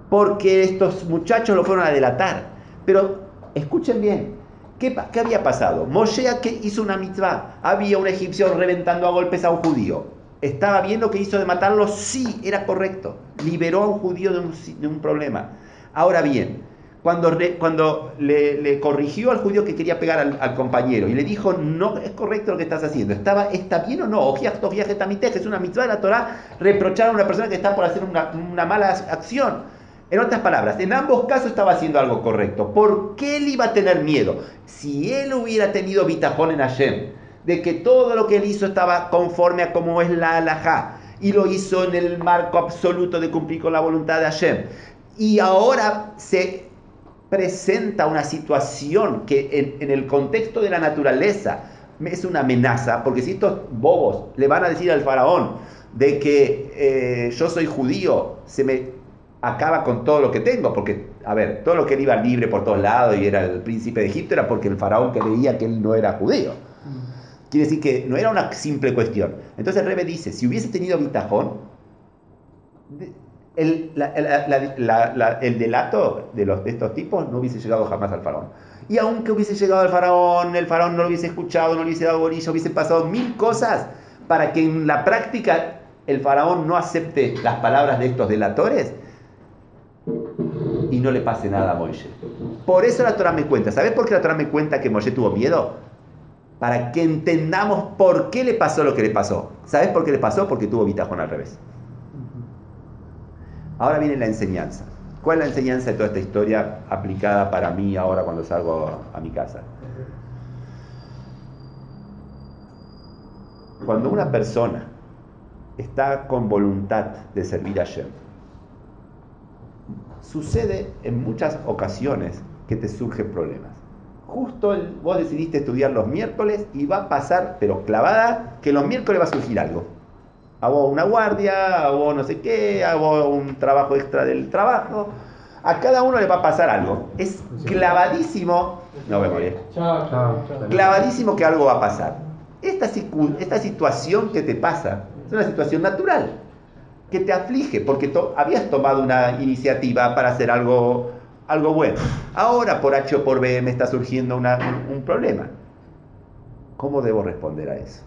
Porque estos muchachos lo fueron a delatar. Pero escuchen bien, ¿qué, qué había pasado? Moshe hizo una mitzvah. Había un egipcio reventando a golpes a un judío. ¿Estaba bien lo que hizo de matarlo? Sí, era correcto. Liberó a un judío de un, de un problema. Ahora bien, cuando, re- cuando le, le corrigió al judío que quería pegar al, al compañero y le dijo, no es correcto lo que estás haciendo, ¿Estaba, ¿está bien o no? Tojiaj, etamitej, es una mitzvah de la Torah reprochar a una persona que está por hacer una, una mala acción. En otras palabras, en ambos casos estaba haciendo algo correcto. ¿Por qué él iba a tener miedo? Si él hubiera tenido bitajón en Hashem, de que todo lo que él hizo estaba conforme a como es la halajá, y lo hizo en el marco absoluto de cumplir con la voluntad de Hashem, y ahora se presenta una situación que en, en el contexto de la naturaleza es una amenaza, porque si estos bobos le van a decir al faraón de que eh, yo soy judío, se me acaba con todo lo que tengo, porque, a ver, todo lo que él iba libre por todos lados y era el príncipe de Egipto era porque el faraón creía que él no era judío. Quiere decir que no era una simple cuestión. Entonces Rebe dice, si hubiese tenido bitajón, el, la- la- la- el delato de, los, de estos tipos no hubiese llegado jamás al faraón. Y aunque hubiese llegado al faraón, el faraón no lo hubiese escuchado, no le hubiese dado bolilla, hubiese pasado mil cosas para que en la práctica el faraón no acepte las palabras de estos delatores y no le pase nada a Moisés. Por eso la Torah me cuenta. ¿Sabes por qué la Torah me cuenta que Moisés tuvo miedo? Para que entendamos por qué le pasó lo que le pasó. ¿Sabes por qué le pasó? Porque tuvo bitajón al revés. Ahora viene la enseñanza. ¿Cuál es la enseñanza de toda esta historia aplicada para mí ahora cuando salgo a mi casa? Cuando una persona está con voluntad de servir a Shem, sucede en muchas ocasiones que te surgen problemas. Justo el- vos decidiste estudiar los miércoles y va a pasar, pero clavada, que los miércoles va a surgir algo. A vos una guardia, a vos no sé qué, a vos un trabajo extra del trabajo. A cada uno le va a pasar algo. Es clavadísimo. Chao, chao, chao. Clavadísimo que algo va a pasar. Esta, esta situación que te pasa es una situación natural, que te aflige, porque to- habías tomado una iniciativa para hacer algo, algo bueno. Ahora, por H o por B, me está surgiendo una- un- un problema. ¿Cómo debo responder a eso?